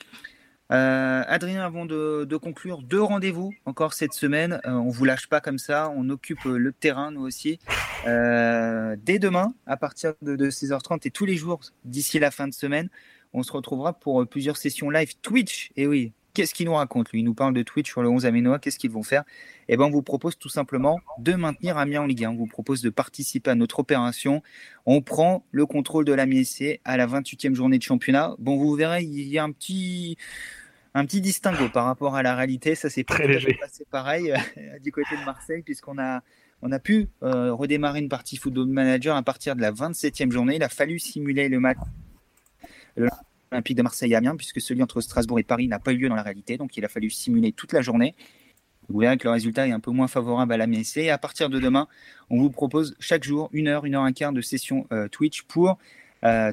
Euh, Adrien, avant de, conclure, deux rendez-vous encore cette semaine. On euh, on vous lâche pas comme ça, on occupe le terrain nous aussi. Euh, dès demain, à partir de, 16h30 et tous les jours d'ici la fin de semaine, on se retrouvera pour plusieurs sessions live Twitch. Et oui, qu'est-ce qu'il nous raconte lui? Il nous parle de Twitch sur le 11 Aménois, qu'est-ce qu'ils vont faire? Eh ben, on vous propose tout simplement de maintenir Amiens en Ligue 1. On vous propose de participer à notre opération. On prend le contrôle de la MSC à la 28e journée de championnat. Bon, vous verrez, il y a un petit un petit distinguo par rapport à la réalité. Ça s'est pas passé pareil euh, du côté de Marseille, puisqu'on a, on a pu euh, redémarrer une partie Football Manager à partir de la 27e journée. Il a fallu simuler le match Olympique de Marseille à Amiens, puisque celui entre Strasbourg et Paris n'a pas eu lieu dans la réalité. Donc il a fallu simuler toute la journée. Vous verrez que le résultat est un peu moins favorable à la MSC. Et à partir de demain, on vous propose chaque jour une heure, une heure un quart de session euh, Twitch pour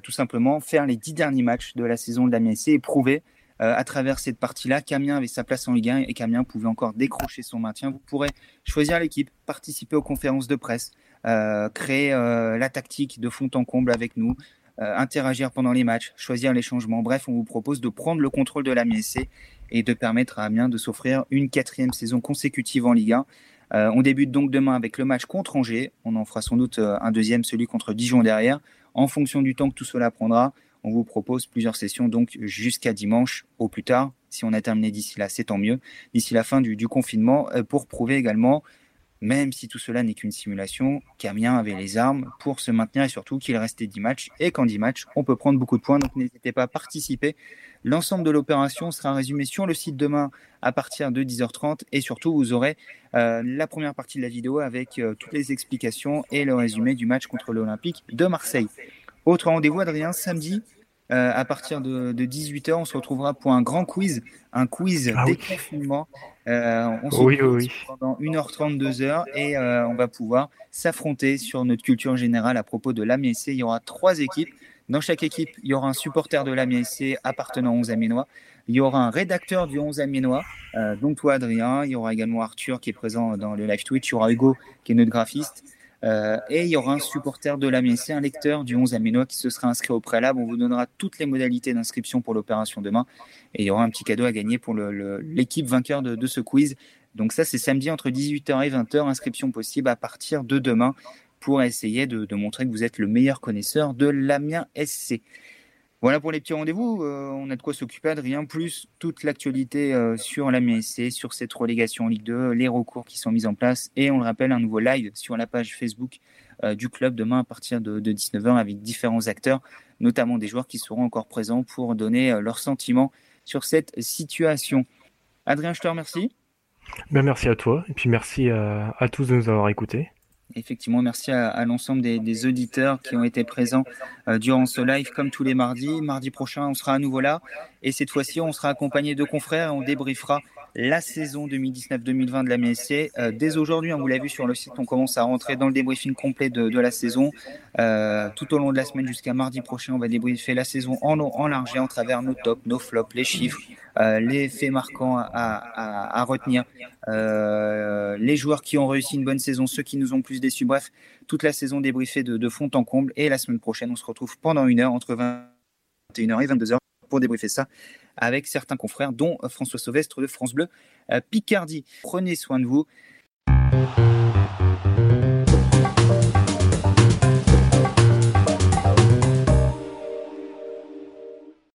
tout simplement faire les dix derniers matchs de la saison de la MSC et prouver euh, à travers cette partie-là, Camien avait sa place en Ligue 1 et Camien pouvait encore décrocher son maintien. Vous pourrez choisir l'équipe, participer aux conférences de presse, euh, créer euh, la tactique de fond en comble avec nous, interagir pendant les matchs, choisir les changements. Bref, on vous propose de prendre le contrôle de la MSC et de permettre à Amiens de s'offrir une quatrième saison consécutive en Ligue 1. on débute donc demain avec le match contre Angers. On en fera sans doute un deuxième, celui contre Dijon derrière. En fonction du temps que tout cela prendra, on vous propose plusieurs sessions donc jusqu'à dimanche au plus tard. Si on a terminé d'ici là, c'est tant mieux. D'ici la fin du, confinement, euh, pour prouver également, même si tout cela n'est qu'une simulation, qu'Amiens avait les armes pour se maintenir et surtout qu'il restait 10 matchs. Et qu'en 10 matchs, on peut prendre beaucoup de points. Donc n'hésitez pas à participer. L'ensemble de l'opération sera résumé sur le site demain à partir de 10h30. Et surtout, vous aurez euh, la première partie de la vidéo avec euh, toutes les explications et le résumé du match contre l'Olympique de Marseille. Autre rendez-vous, Adrien, samedi, euh, à partir de, 18h, on se retrouvera pour un grand quiz, un quiz ah déconfinement. Euh, on se oui, oui, pendant 1h30, 2h et euh, on va pouvoir s'affronter sur notre culture générale à propos de l'AMSC. Il y aura trois équipes. Dans chaque équipe, il y aura un supporter de l'AMSC appartenant aux 11 Aménois. Il y aura un rédacteur du 11 Aménois, donc toi, Adrien. Il y aura également Arthur qui est présent dans le live Twitch. Il y aura Hugo qui est notre graphiste. Euh, et il y aura un supporter de la MSC, un lecteur du 11 Aménois qui se sera inscrit au préalable. On vous donnera toutes les modalités d'inscription pour l'opération demain. Et il y aura un petit cadeau à gagner pour l'équipe vainqueur de, de, ce quiz. Donc ça, c'est samedi entre 18h et 20h. Inscription possible à partir de demain pour essayer de, de montrer que vous êtes le meilleur connaisseur de l'Amiens SC. Voilà pour les petits rendez-vous. Euh, on a de quoi s'occuper, Adrien. Plus toute l'actualité euh, sur la MSC, sur cette relégation en Ligue 2, les recours qui sont mis en place. Et on le rappelle, un nouveau live sur la page Facebook euh, du club demain à partir de, 19h avec différents acteurs, notamment des joueurs qui seront encore présents pour donner leurs sentiments sur cette situation. Adrien, je te remercie. Ben, merci à toi et puis merci à, à tous de nous avoir écoutés. Effectivement, merci à, l'ensemble des, auditeurs qui ont été présents euh, durant ce live, comme tous les mardis. Mardi prochain, on sera à nouveau là. Et cette fois-ci, on sera accompagné de confrères et on débriefera la saison 2019-2020 de la MSC. Euh, dès aujourd'hui, on hein, vous l'a vu sur le site, on commence à rentrer dans le débriefing complet de, la saison. Euh, tout au long de la semaine jusqu'à mardi prochain, on va débriefer la saison en, en large et en travers nos tops, nos flops, les chiffres, euh, les faits marquants à, retenir, les joueurs qui ont réussi une bonne saison, ceux qui nous ont plus déçus. Bref, toute la saison débriefée de, de fond en comble. Et la semaine prochaine, on se retrouve pendant une heure entre 21h et 22h pour débriefer ça avec certains confrères, dont François Sauvestre de France Bleu Picardie. Prenez soin de vous.